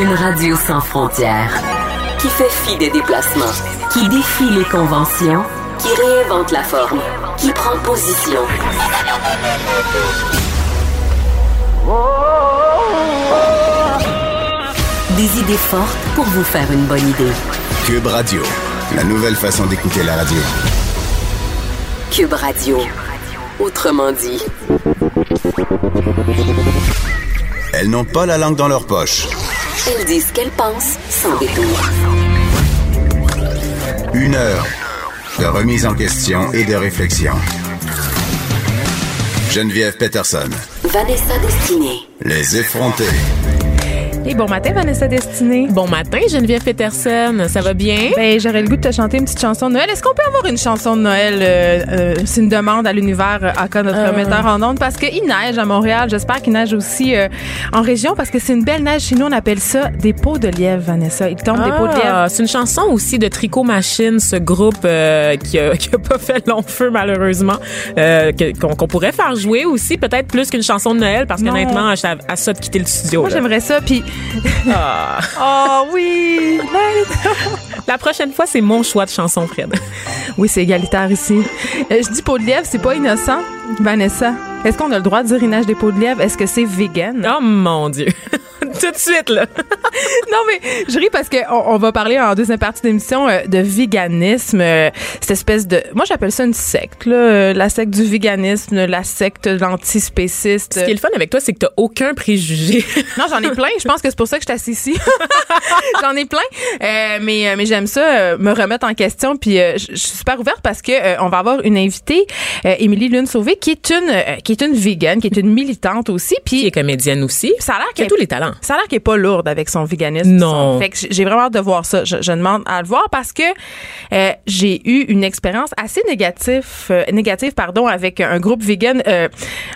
Une radio sans frontières, qui fait fi des déplacements, qui défie les conventions, qui réinvente la forme, qui prend position. Des idées fortes pour vous faire une bonne idée. Cube Radio, la nouvelle façon d'écouter la radio. Cube Radio, autrement dit. Elles n'ont pas la langue dans leur poche. Elles disent ce qu'elles pensent sans détour. Une heure de remise en question et de réflexion. Geneviève Peterson. Vanessa Destinée. Les effrontés. Et bon matin, Vanessa Destinée. Bon matin, Geneviève Peterson. Ça va bien? Ben, j'aurais le goût de te chanter une petite chanson de Noël. Est-ce qu'on peut avoir une chanson de Noël? euh, euh, c'est une demande à l'univers euh, à notre Euh. metteur en ondes parce qu'il neige à Montréal. J'espère qu'il neige aussi euh, en région parce que c'est une belle neige. Chez nous, on appelle ça des pots de lièvre, Vanessa. Il tombe des pots de lièvre. Ah, c'est une chanson aussi de Tricot Machine, ce groupe euh, qui, a, qui a pas fait long feu malheureusement, euh, qu'on pourrait faire jouer aussi, peut-être plus qu'une chanson de Noël, parce qu'honnêtement, à, à ça de quitter le studio. Moi, j'aimerais ça. Puis, Ah. oh oui! La prochaine fois, c'est mon choix de chanson, Fred. Oui, c'est égalitaire ici. Euh, je dis pot de lièvre, c'est pas innocent. Vanessa, est-ce qu'on a le droit de dire neige des pots de lièvre? Est-ce que c'est vegan? Oh mon Dieu. Tout de suite, là. non, mais je ris parce qu'on on va parler en deuxième partie d'émission euh, de véganisme. euh, cette espèce de. Moi, j'appelle ça une secte, là. euh, la secte du véganisme, la secte de l'antispéciste. Ce qui est le fun avec toi, c'est que t'as aucun préjugé. Non, j'en ai plein. Je pense que c'est pour ça que je suis assise ici. j'en ai plein. Euh, mais mais j'aime ça, me remettre en question. Puis je suis super ouverte parce que euh, on va avoir une invitée, Émilie Lune Sauvé, qui est une qui est une vegan, qui est une militante aussi. Qui est Puis comédienne aussi. ça a l'air Qui a qu'elle- tous les talents. ça a l'air qu'elle est pas lourde avec son véganisme. Non. Son- Fait que j'ai vraiment hâte de voir ça. Je, je demande à le voir parce que euh, j'ai eu une expérience assez négative, euh, négative pardon, avec un groupe vegan. Euh,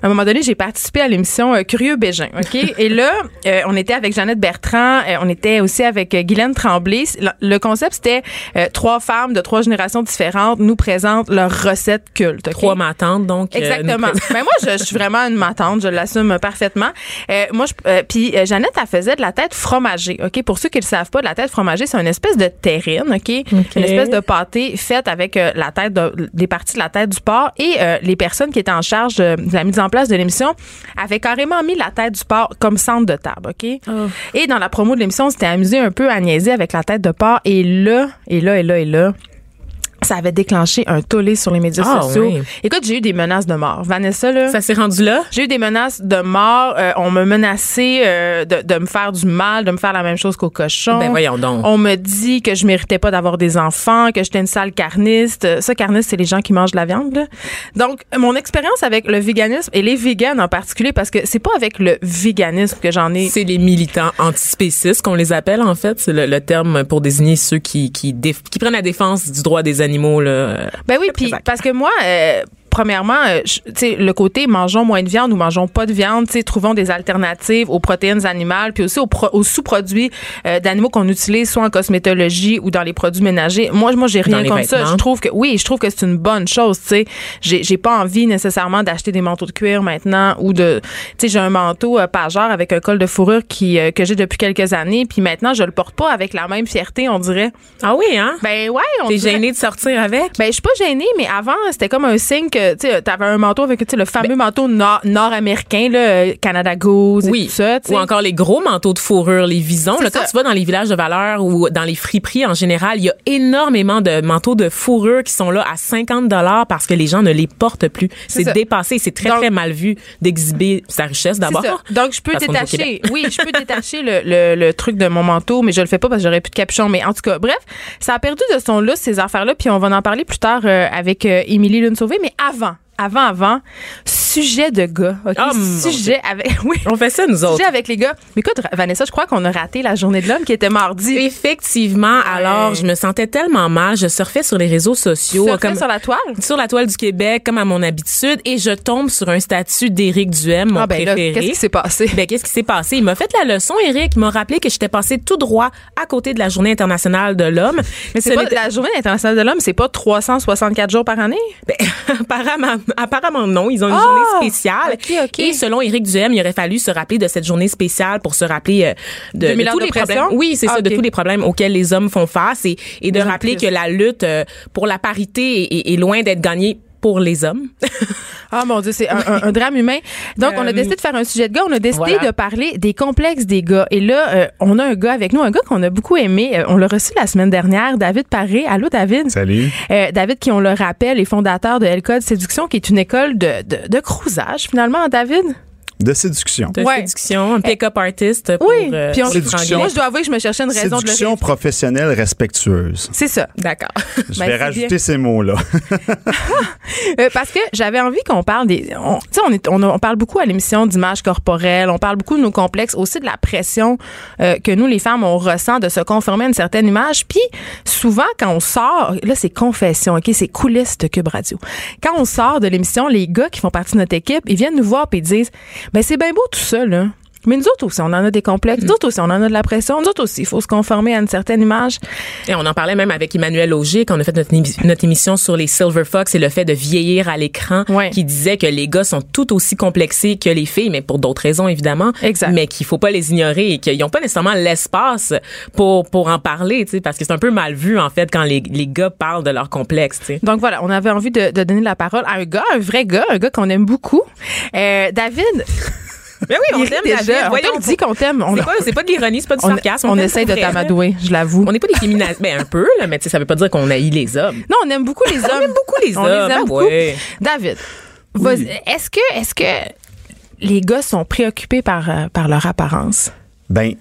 à un moment donné, j'ai participé à l'émission euh, Curieux Bégin. Ok? Et là, euh, on était avec Jeannette Bertrand. euh, on était aussi avec Guylaine Tremblay. Le, le concept c'était euh, trois femmes de trois générations différentes nous présentent leurs recettes cultes. Trois matantes, donc. Exactement. nous ben moi, je, je suis vraiment une matante, je l'assume parfaitement. Euh, moi, je, euh, puis euh, Jeannette, elle faisait de la tête fromagée. Ok, pour ceux qui ne le savent pas, de la tête fromagée, c'est une espèce de terrine. Ok, une espèce de pâté faite avec euh, la tête, de, des parties de la tête du porc. Et euh, les personnes qui étaient en charge de, de la mise en place de l'émission avaient carrément mis la tête du porc comme centre de table. Ok? Et dans la promo de l'émission, on s'était amusé un peu à niaiser avec la tête de porc. Et là, et là, et là, et là ça avait déclenché un tollé sur les médias Ah, sociaux. oui. Écoute, j'ai eu des menaces de mort. Vanessa, là. Ça s'est rendu là? J'ai eu des menaces de mort. Euh, on me menaçait euh, de, de me faire du mal, de me faire la même chose qu'au cochon. Ben voyons donc. On me dit que je méritais pas d'avoir des enfants, que j'étais une sale carniste. Ça, carniste, c'est les gens qui mangent de la viande. là. Donc, mon expérience avec le véganisme et les véganes en particulier, parce que c'est pas avec le véganisme que j'en ai. C'est les militants antispécistes qu'on les appelle en fait, c'est le, le terme pour désigner ceux qui qui, qui prennent la défense du droit des animaux là. Ben oui, puis parce que moi, euh, premièrement, euh, je- tu sais, le côté mangeons moins de viande ou mangeons pas de viande, tu sais, trouvons des alternatives aux protéines animales, puis aussi aux, pro- aux sous-produits euh, d'animaux qu'on utilise soit en cosmétologie ou dans les produits ménagers. Moi, moi, j'ai rien contre ça. Je trouve que oui, je trouve que c'est une bonne chose. Tu sais, j'ai pas envie nécessairement d'acheter des manteaux de cuir maintenant ou de, tu sais, j'ai un manteau euh, pageur avec un col de fourrure qui euh, que j'ai depuis quelques années, puis maintenant je le porte pas avec la même fierté, on dirait. Ah oui hein? Ben ouais, on T'es dirait- gêné de sortir avec? ben, je suis pas gênée, mais avant, c'était comme un signe que, tu sais, t'avais un manteau avec, le fameux manteau nord- nord-américain, euh, Canada Goose et oui. tout ça, tu sais. Ou encore les gros manteaux de fourrure, les visons. Là, quand ça. tu vas dans les villages de valeur ou dans les friperies en général, il y a énormément de manteaux de fourrure qui sont là à 50 dollars parce que les gens ne les portent plus. C'est dépassé. C'est très, Donc- très mal vu d'exhiber sa richesse d'abord. Donc, je peux détacher, oui, je peux détacher le, le, le truc de mon manteau, mais je le fais pas parce que j'aurais plus de capuchon. Mais en tout cas, bref, ça a perdu de son lousse, ces affaires-là, puis on va en parler plus tard euh, avec euh, Émilie Lune Sauvé. Mais avant, avant, avant, sujet de gars, OK? Oh, mon sujet avec, oui. On fait ça, nous autres. Sujet avec les gars. Mais écoute, Vanessa, je crois qu'on a raté la journée de l'homme qui était mardi. Effectivement. Alors, je me sentais tellement mal. Je surfais sur les réseaux sociaux. Surfais comme sur la toile? sur la toile du Québec, comme à mon habitude, et je tombe sur un statut d'Éric Duhem, mon Ah, ben là, préféré. qu'est-ce qui s'est passé? Ben, qu'est-ce qui s'est passé? Il m'a fait la leçon, Éric. Il m'a rappelé que j'étais passé tout droit à côté de la Journée internationale de l'homme. Mais Ce c'est pas n'était- la journée internationale de l'homme, c'est pas 364 jours par année? Ben, apparemment, apparemment non. Ils ont une Ah! journée spéciale. ok, ok. Et selon Éric Duhem, il aurait fallu se rappeler de cette journée spéciale pour se rappeler euh, de, 2000 de ans tous de les problèmes. Oui, c'est Ah, ça, de ok. tous les problèmes auxquels les hommes font face et, et de rappeler que la lutte euh, pour la parité est loin d'être gagnée pour les hommes. Ah mon Dieu, c'est un, un- un drame humain. Donc, on a Euh, décidé de faire un sujet de gars. On a décidé voilà. de parler des complexes des gars. Et là, euh, on a un gars avec nous, un gars qu'on a beaucoup aimé. Euh, on l'a reçu la semaine dernière, David Paré. Allô, David? Salut. Euh, David, qui on le rappelle, est fondateur de L-Code Séduction, qui est une école de, de, de cruisage, finalement, David? De séduction. De Ouais. séduction, un pick-up artist pour Oui. euh, Puis on, Séduction. moi, je dois avouer que je me cherchais une raison de le Séduction professionnelle respectueuse. C'est ça. D'accord. Je Ben, vais rajouter bien. ces mots-là. Euh, parce que j'avais envie qu'on parle des. on- Tu sais, on, est- on, a- on parle beaucoup à l'émission d'image corporelle, on parle beaucoup de nos complexes, aussi de la pression euh, que nous, les femmes, on ressent de se conformer à une certaine image. Puis souvent, quand on sort, là, c'est confession, OK? C'est coulisses de Cube Radio. Quand on sort de l'émission, les gars qui font partie de notre équipe, ils viennent nous voir puis ils disent Ben, c'est bien beau tout ça, là. Mais nous autres aussi, on en a des complexes. Nous autres aussi, on en a de la pression. Nous autres aussi, il faut se conformer à une certaine image. Et on en parlait même avec Emmanuel Auger quand on a fait notre, émi- notre émission sur les Silver Fox et le fait de vieillir à l'écran, Ouais. qui disait que les gars sont tout aussi complexés que les filles, mais pour d'autres raisons évidemment, Exact. mais qu'il faut pas les ignorer et qu'ils n'ont pas nécessairement l'espace pour pour en parler, tu sais, parce que c'est un peu mal vu en fait quand les, les gars parlent de leurs complexes, tu sais. Donc voilà, on avait envie de, de donner la parole à un gars, un vrai gars, un gars qu'on aime beaucoup. Euh, David, Mais oui, il rit déjà. On dit qu'on t'aime. On, C'est pas, c'est pas de l'ironie, c'est pas du on, sarcasme. on fait, essaye de t'amadouer, je l'avoue. On n'est pas des féministes, ben un peu là, mais tu sais, ça veut pas dire qu'on haït les hommes. Non, on aime beaucoup les hommes. On aime beaucoup les On hommes. les aime ah beaucoup. ouais. David, est-ce que, est-ce que les gars sont préoccupés par, euh, par leur apparence? Ben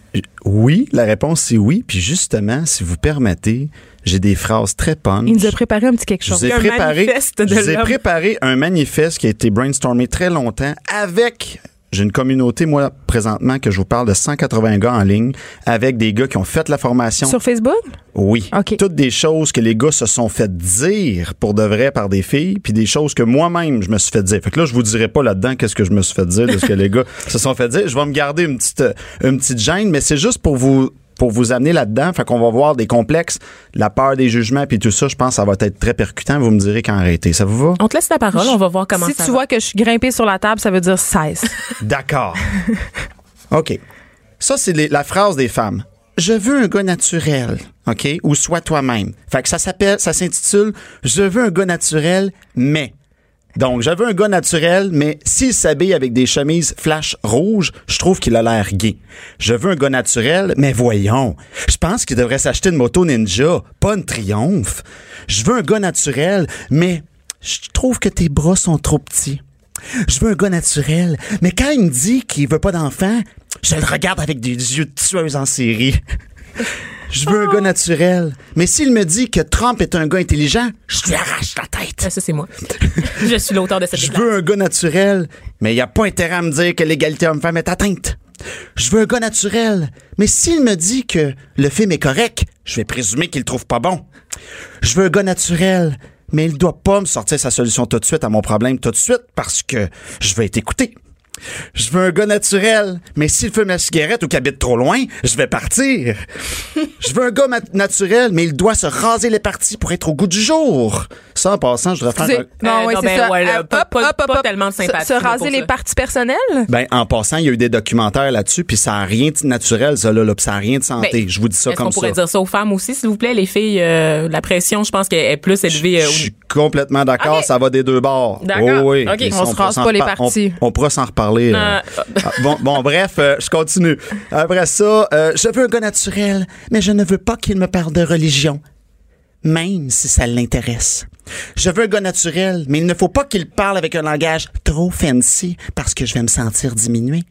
oui, la réponse c'est oui. Puis justement, si vous permettez, j'ai des phrases très punch. Il nous a préparé un petit quelque Je chose. vous ai Un préparé, manifeste de je vous ai l'homme. préparé un manifeste qui a été brainstormé très longtemps avec j'ai une communauté, moi, présentement, que je vous parle de 180 gars en ligne, avec des gars qui ont fait la formation. Sur Facebook? Oui. OK. Toutes des choses que les gars se sont fait dire pour de vrai par des filles, puis des choses que moi-même je me suis fait dire. Fait que là, je vous dirai pas là-dedans qu'est-ce que je me suis fait dire de ce que les gars se sont fait dire. Je vais me garder une petite, euh, une petite gêne, mais c'est juste pour vous pour vous amener là-dedans. Fait qu'on va voir des complexes, la peur des jugements, puis tout ça. Je pense que ça va être très percutant. Vous me direz quand arrêter. Ça vous va? On te laisse la parole, on va voir comment si ça tu va. vois que je suis grimpée sur la table, ça veut dire 16. D'accord. OK. Ça, c'est les- la phrase des femmes. Je veux un gars naturel, OK? Ou sois toi-même. Fait que ça s'appelle, ça s'intitule Je veux un gars naturel, mais. Donc, veux un gars naturel, mais s'il s'habille avec des chemises flash rouges, je trouve qu'il a l'air gay. Je veux un gars naturel, mais voyons. Je pense qu'il devrait s'acheter une moto ninja, pas une triomphe. Je veux un gars naturel, mais je trouve que tes bras sont trop petits. Je veux un gars naturel. Mais quand il me dit qu'il veut pas d'enfant, je le regarde avec des yeux de en série. Je veux un gars naturel. Mais s'il me dit que Trump est un gars intelligent, je lui arrache la tête. Ça, c'est moi. Je suis l'auteur de cette Je veux un gars naturel, mais il n'y a pas intérêt à me dire que l'égalité homme-femme est atteinte. Je veux un gars naturel, mais s'il me dit que le film est correct, je vais présumer qu'il le trouve pas bon. Je veux un gars naturel, mais il doit pas me sortir sa solution tout de suite à mon problème tout de suite parce que je vais être écouté. Je veux un gars naturel, mais s'il fume la cigarette ou qu'il habite trop loin, je vais partir. je veux un gars naturel, mais il doit se raser les parties pour être au goût du jour. Ça, en passant, je devrais faire. Non, Euh, oui, c'est ben, ça. pas- pas- pas tellement de sympathie, Se, raser les ça. parties personnelles? Ben, en passant, il y a eu des documentaires là-dessus, puis ça n'a rien de naturel, ça, là, là puis ça n'a rien de santé. Ben, je vous dis ça comme qu'on pourrait ça. dire ça aux femmes aussi, s'il vous plaît, les filles? euh, la pression, je pense qu'elle est plus élevée. euh, Je suis complètement d'accord, ça va des deux bords. D'accord. Oh oui. Ok. On se pourra rase s'en pas les parties. On, on pourra s'en reparler. euh. Ah, bon, bref, je continue. Après ça, je veux un gars naturel, mais je ne veux pas qu'il me parle de religion, même si ça l'intéresse. Je veux un gars naturel, mais il ne faut pas qu'il parle avec un langage trop fancy parce que je vais me sentir diminué.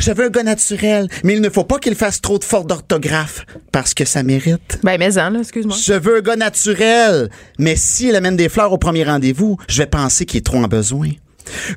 Je veux un gars naturel, mais il ne faut pas qu'il fasse trop de fautes d'orthographe parce que ça mérite. Ben, mais en, là, excuse-moi. Je veux un gars naturel, mais s'il amène des fleurs au premier rendez-vous, je vais penser qu'il est trop en besoin.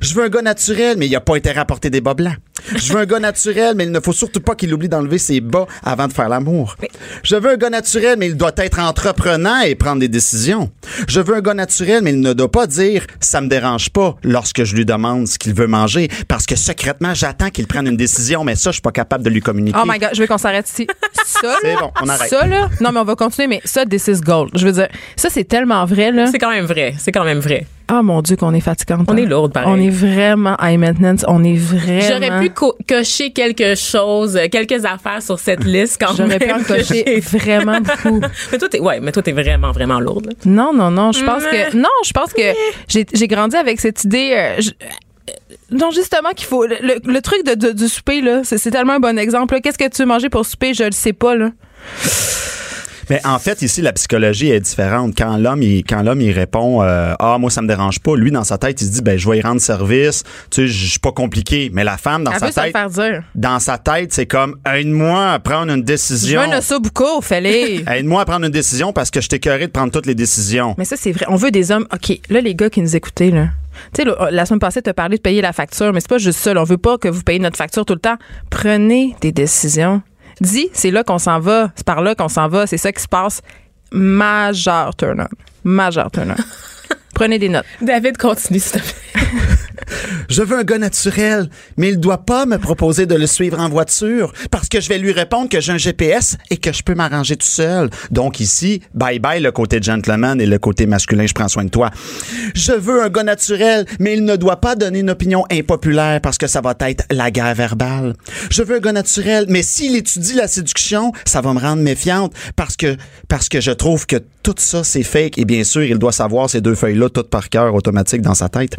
Je veux un gars naturel, mais il a pas intérêt à porter des bas blancs. Je veux un gars naturel, mais il ne faut surtout pas qu'il oublie d'enlever ses bas avant de faire l'amour. Je veux un gars naturel, mais il doit être entreprenant et prendre des décisions. Je veux un gars naturel, mais il ne doit pas dire ça me dérange pas lorsque je lui demande ce qu'il veut manger, parce que secrètement j'attends qu'il prenne une décision, mais ça je suis pas capable de lui communiquer. Oh my god, je veux qu'on s'arrête ici. Ça, C'est là, bon, on arrête. ça, là, non, mais on va continuer, mais ça, this is gold. Je veux dire, ça, c'est tellement vrai, là. C'est quand même vrai. C'est quand même vrai. Ah, mon Dieu, qu'on est fatigante. On hein. est lourde, pareil. On est vraiment high maintenance. On est vraiment. J'aurais pu co- cocher quelque chose, euh, quelques affaires sur cette liste quand J'aurais pu en cocher vraiment beaucoup. mais toi, t'es, ouais, mais toi, t'es vraiment, vraiment lourde. là. Non, non, non. Je pense que. Non, je pense que j'ai grandi avec cette idée. euh, je- euh, non, justement, qu'il faut. Le, le- le truc de, de- du souper, là, c'est tellement un bon exemple. Qu'est-ce que tu veux manger pour souper? Je le sais pas, là. Mais en fait, ici, la psychologie est différente. Quand l'homme, il, quand l'homme, il répond, euh, ah, moi, ça me dérange pas. Lui, dans sa tête, il se dit, ben, je vais y rendre service. Tu sais, je suis pas compliqué. Mais la femme, dans Elle sa tête, faire dire. dans sa tête, c'est comme, aide-moi à prendre une Je décision. veux un fallait. Aide-moi à prendre une décision parce que je t'ai de prendre toutes les décisions. Mais ça, c'est vrai. On veut des hommes. OK, là, les gars qui nous écoutaient, là. Tu sais, là, la semaine passée, tu as parlé de payer la facture, mais c'est pas juste ça. là. On veut pas que vous payiez notre facture tout le temps. Prenez des décisions. Dis, c'est là qu'on s'en va. C'est par là qu'on s'en va. C'est ça qui se passe. Majeur turn on. Majeur turn on. Prenez des notes. David, continue, s'il te plaît. Je veux un gars naturel, mais il doit pas me proposer de le suivre en voiture parce que je vais lui répondre que j'ai un GPS et que je peux m'arranger tout seul. Donc ici, bye bye le côté gentleman et le côté masculin, je prends soin de toi. Je veux un gars naturel, mais il ne doit pas donner une opinion impopulaire parce que ça va être la guerre verbale. Je veux un gars naturel, mais s'il étudie la séduction, ça va me rendre méfiante parce que parce que je trouve que tout ça c'est fake et bien sûr, il doit savoir ces deux feuilles là toutes par cœur automatique dans sa tête.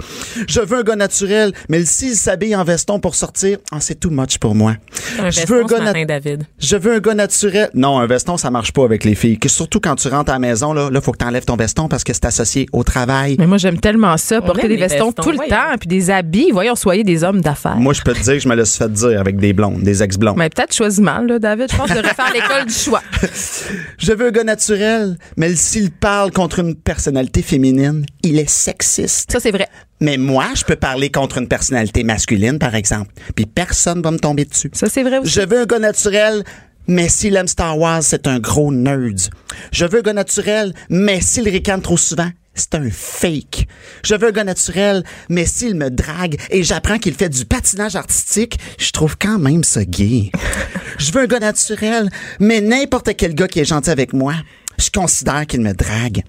Je veux un gars naturel, mais s'il s'habille en veston pour sortir, ah, c'est too much pour moi. Un Je veston veux un gars nat- matin, David. je veux un gars naturel. Non, un veston, ça marche pas avec les filles. Que surtout quand tu rentres à la maison, là, là, faut que t'enlèves ton veston parce que c'est associé au travail. Mais moi, j'aime tellement ça, porter des vestons vestons, tout le voyons. temps, puis des habits. Voyons, soyez des hommes d'affaires. Moi, je peux te dire que je me suis fait dire avec des blondes, des ex-blondes. Mais peut-être choisis mal, là, David. Je pense que je devrais faire l'école du choix. Je veux un gars naturel, mais s'il parle contre une personnalité féminine, il est sexiste. Ça, c'est vrai. Mais moi, je peux parler contre une personnalité masculine, par exemple, puis personne va me tomber dessus. Ça, c'est vrai aussi. Je veux un gars naturel, mais s'il aime Star Wars, c'est un gros nerd. Je veux un gars naturel, mais s'il ricane trop souvent, c'est un fake. Je veux un gars naturel, mais s'il me drague et j'apprends qu'il fait du patinage artistique, je trouve quand même ça gay. je veux un gars naturel, mais n'importe quel gars qui est gentil avec moi, je considère qu'il me drague.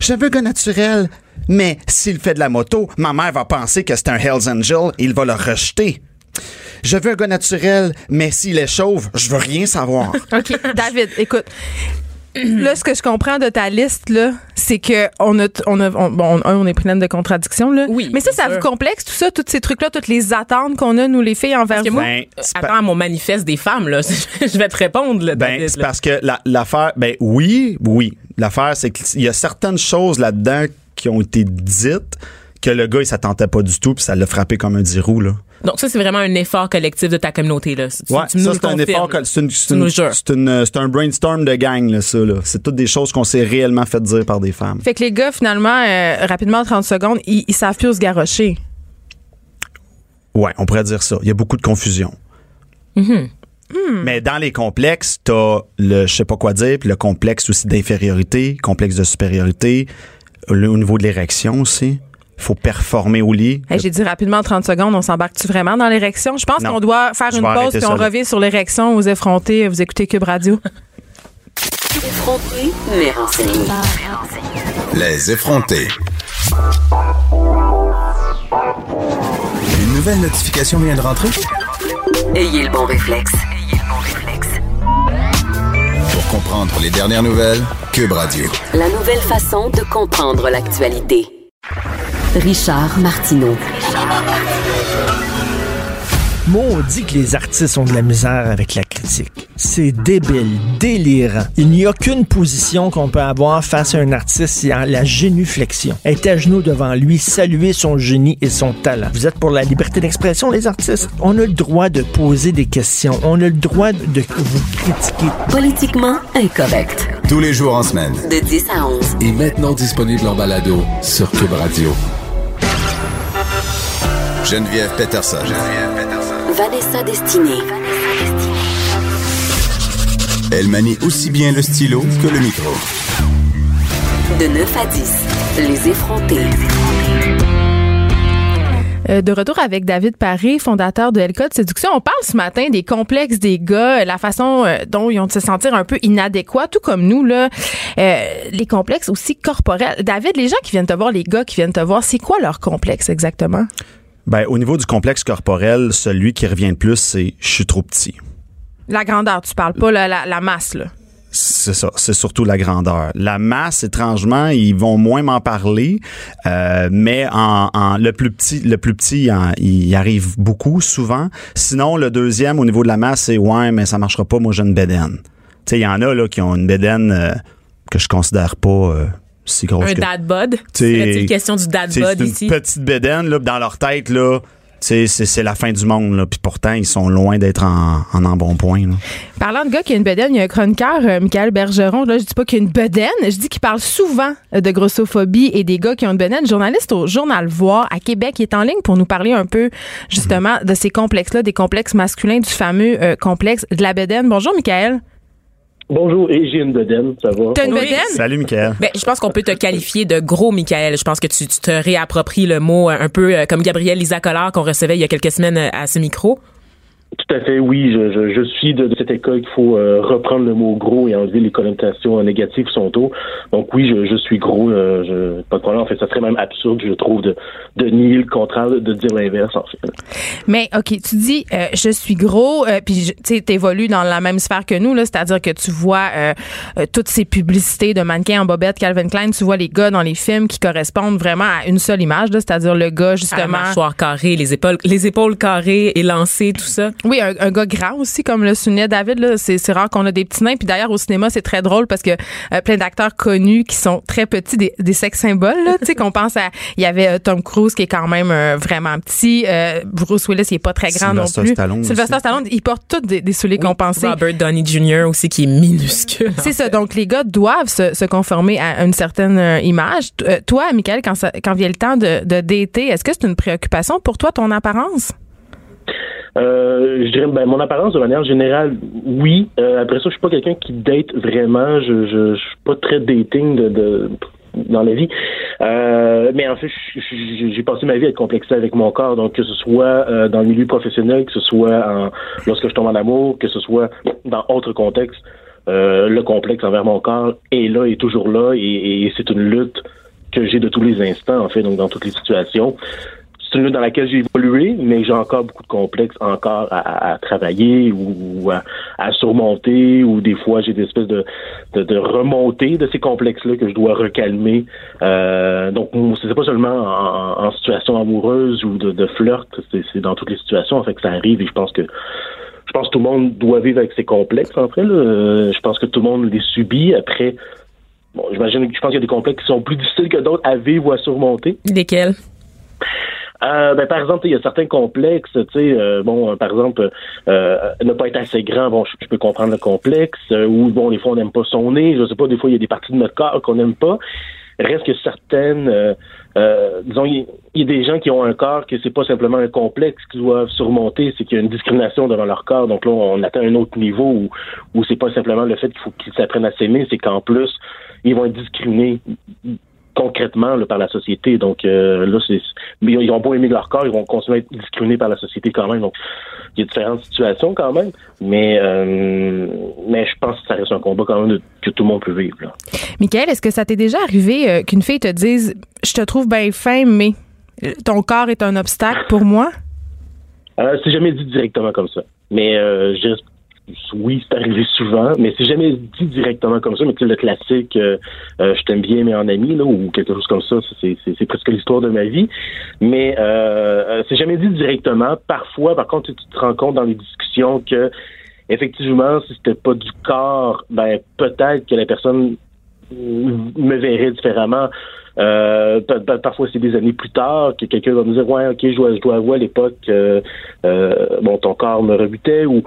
Je veux un gars naturel, mais s'il fait de la moto, ma mère va penser que c'est un Hells Angel il va le rejeter. Je veux un gars naturel, mais s'il est chauve, je veux rien savoir. OK, David, écoute. Là, ce que je comprends de ta liste, là, c'est que on a, on a, on, bon, un, on est plein de contradictions, là. Oui, Mais ça, ça vous complexe, tout ça, tous ces trucs-là, toutes les attentes qu'on a, nous, les filles, envers Parce que vous? moi, Ben, attends, mon manifeste des femmes, là. je vais te répondre, là, Ben, c'est parce que la- l'affaire, ben oui, oui. L'affaire, c'est qu'il y a certaines choses là-dedans qui ont été dites que le gars, il s'attendait pas du tout, puis ça l'a frappé comme un dix roues, là. Donc, ça, c'est vraiment un effort collectif de ta communauté, là. Tu- Ouais, tu ça, c'est un effort, c'est une- c'est une- jures. c'est une- c'est un brainstorm de gang, là, ça, là. C'est toutes des choses qu'on s'est réellement fait dire par des femmes. Fait que les gars, finalement, euh, rapidement, en 30 secondes, ils, ils savent plus où se garrocher. Ouais, on pourrait dire ça. Il y a beaucoup de confusion. Mm-hmm. Mais dans les complexes, t'as le je sais pas quoi dire, puis le complexe aussi d'infériorité, complexe de supériorité, le- au niveau de l'érection aussi. Faut performer au lit. Hey, J'ai dit rapidement en 30 secondes, on s'embarque-tu vraiment dans l'érection? Je pense qu'on doit faire Je une pause puis on revient sur l'érection aux effrontés. Vous écoutez Cube Radio. Effronté, mais renseigné. Les effrontés. Une nouvelle notification vient de rentrer? Ayez le bon réflexe. Ayez le bon réflexe. Pour comprendre les dernières nouvelles, Cube Radio. La nouvelle façon de comprendre l'actualité. Richard Martineau. Maudit que les artistes ont de la misère avec la critique. C'est débile, délirant. Il n'y a qu'une position qu'on peut avoir face à un artiste, c'est la génuflexion. Être à genoux devant lui, saluer son génie et son talent. Vous êtes pour la liberté d'expression, les artistes? On a le droit de poser des questions. On a le droit de vous critiquer. Politiquement incorrect. Tous les jours en semaine. De 10 à 11. est maintenant disponible en balado sur Cube Radio. Geneviève Peterson. Geneviève Peterson. Vanessa Destinée. Elle manie aussi bien le stylo que le micro. De 9 à 10, les effrontés. Euh, de retour avec David Paré, fondateur de LK de Séduction. On parle ce matin des complexes des gars, euh, la façon euh, dont ils ont de se sentir un peu inadéquats, tout comme nous, là. les complexes aussi corporels. David, les gens qui viennent te voir, les gars qui viennent te voir, c'est quoi leur complexe exactement? Ben, au niveau du complexe corporel, celui qui revient le plus, c'est je suis trop petit. La grandeur, tu parles pas la, la, la masse, là. C'est ça, c'est surtout la grandeur. La masse, étrangement, ils vont moins m'en parler, euh, mais en, en, le plus petit, le plus petit, il arrive beaucoup souvent. Sinon, le deuxième au niveau de la masse, c'est ouais, mais ça marchera pas. Moi, j'ai une bédaine. Tu sais, il y en a là qui ont une bédaine euh, que je considère pas. Euh, un que, dad bod? C'est une question du dad bod ici. Une petite bédaine là, dans leur tête là c'est la fin du monde, là. Puis pourtant, ils sont loin d'être en, en embonpoint. Là. Parlant de gars qui a une bedaine, il y a un chroniqueur, euh, Michael Bergeron. Là, je dis pas qu'il y a une bedaine, je dis qu'il parle souvent euh, de grossophobie et des gars qui ont une bedaine. Journaliste au Journal Voir à Québec, il est en ligne pour nous parler un peu, justement, de ces complexes-là, des complexes masculins, du fameux euh, complexe de la bedaine. Bonjour, Michael. Bonjour, et j'ai une bedaine, ça va? T'as une bedaine? Salut, Michael. Ben, je pense qu'on peut te qualifier de gros, Michael. Je pense que tu, tu te réappropries le mot un peu comme Gabriel Lisa Collard qu'on recevait il y a quelques semaines à ce micro. Tout à fait, oui. Je, je, je suis de, de, cette école qu'il faut euh, reprendre le mot gros et enlever les connotations négatives sont tôt. Donc oui, je, je suis gros. Euh, je, pas de problème. En fait, ça serait même absurde, je trouve, de, de nier le contraire, de dire l'inverse, en fait. Mais OK, tu dis euh, je suis gros, euh, puis tu évolues dans la même sphère que nous, là, c'est-à-dire que tu vois toutes ces publicités de mannequins en bobette Calvin Klein, tu vois les gars dans les films qui correspondent vraiment à une seule image, c'est-à-dire le gars justement. À la mâchoire carrée, les épaules, les épaules carrées, élancées, tout ça. Oui, un, un, gars grand aussi, comme le soulignait David. Là, c'est, c'est rare qu'on a des petits nains. Puis d'ailleurs, au cinéma, c'est très drôle parce que euh, plein d'acteurs connus qui sont très petits, des, des sex symboles. Tu sais, qu'on pense à... Il y avait euh, Tom Cruise qui est quand même euh, vraiment petit. Bruce Willis, il est pas très grand Sylvester non plus. Stallone Sylvester aussi. Stallone, il porte tous des, des souliers Oui, compensés. Robert Downey Jr. aussi, qui est minuscule. C'est ça. Donc, les gars doivent se, se conformer à une certaine euh, image. Euh, toi, Michael, quand, ça, quand vient le temps de, de dater, est-ce que c'est une préoccupation pour toi, ton apparence? Euh, je dirais, ben, mon apparence de manière générale, oui. Euh, après ça, je suis pas quelqu'un qui date vraiment. Je, je, je suis pas très dating de, de dans la vie. Euh, mais en fait, j'ai passé ma vie à être complexé avec mon corps. Donc, que ce soit euh, dans le milieu professionnel, que ce soit en, lorsque je tombe en amour, que ce soit dans autre contexte, euh, le complexe envers mon corps est là, est toujours là, et, et c'est une lutte que j'ai de tous les instants, en fait, donc dans toutes les situations c'est une lutte dans laquelle j'ai évolué, mais j'ai encore beaucoup de complexes encore à, travailler ou, à, surmonter, ou des fois j'ai des espèces de, de, de remontées de ces complexes-là que je dois recalmer. Euh, donc c'est pas seulement en, situation amoureuse ou de, flirt, c'est c'est dans toutes les situations en fait que ça arrive et je pense que je pense que tout le monde doit vivre avec ses complexes en fait. Là. Euh, Je pense que tout le monde les subit après. Bon, j'imagine je pense qu'il y a des complexes qui sont plus difficiles que d'autres à vivre ou à surmonter. Lesquels? Euh, ben, par exemple, il y a certains complexes, tu sais, euh, bon, euh, par exemple, euh, ne pas être assez grand, bon, je, peux comprendre le complexe, euh, ou bon, des fois on n'aime pas son nez, je sais pas, des fois il y a des parties de notre corps qu'on n'aime pas. Reste que certaines, euh, disons, il y, a des gens qui ont un corps que c'est pas simplement un complexe qu'ils doivent surmonter, c'est qu'il y a une discrimination devant leur corps. Donc là, on atteint un autre niveau où, où c'est pas simplement le fait qu'il faut qu'ils s'apprennent à s'aimer, c'est qu'en plus, ils vont être discriminés concrètement là, par la société. Donc euh, là, c'est mais ils ont beau aimer leur corps, ils vont continuer à être discriminés par la société quand même. Donc il y a différentes situations quand même, mais euh, mais je pense que ça reste un combat quand même de- que tout le monde peut vivre. Là. Michael, est-ce que ça t'est déjà arrivé euh, qu'une fille te dise Je te trouve bien fin, mais euh, ton corps est un obstacle pour moi? Euh, c'est jamais dit directement comme ça, mais euh, je oui, c'est arrivé souvent, mais c'est jamais dit directement comme ça. Mais tu sais, le classique, euh, euh, je t'aime bien, mais en ami, là, ou quelque chose comme ça, c'est, c'est, c'est presque l'histoire de ma vie. Mais euh, euh, c'est jamais dit directement. Parfois, par contre, tu te rends compte dans les discussions que effectivement, si c'était pas du corps, ben peut-être que la personne me verrait différemment. Euh, pa- pa- parfois c'est des années plus tard que quelqu'un va me dire ouais ok je dois je dois à l'époque euh, euh, bon ton corps me rebutait ou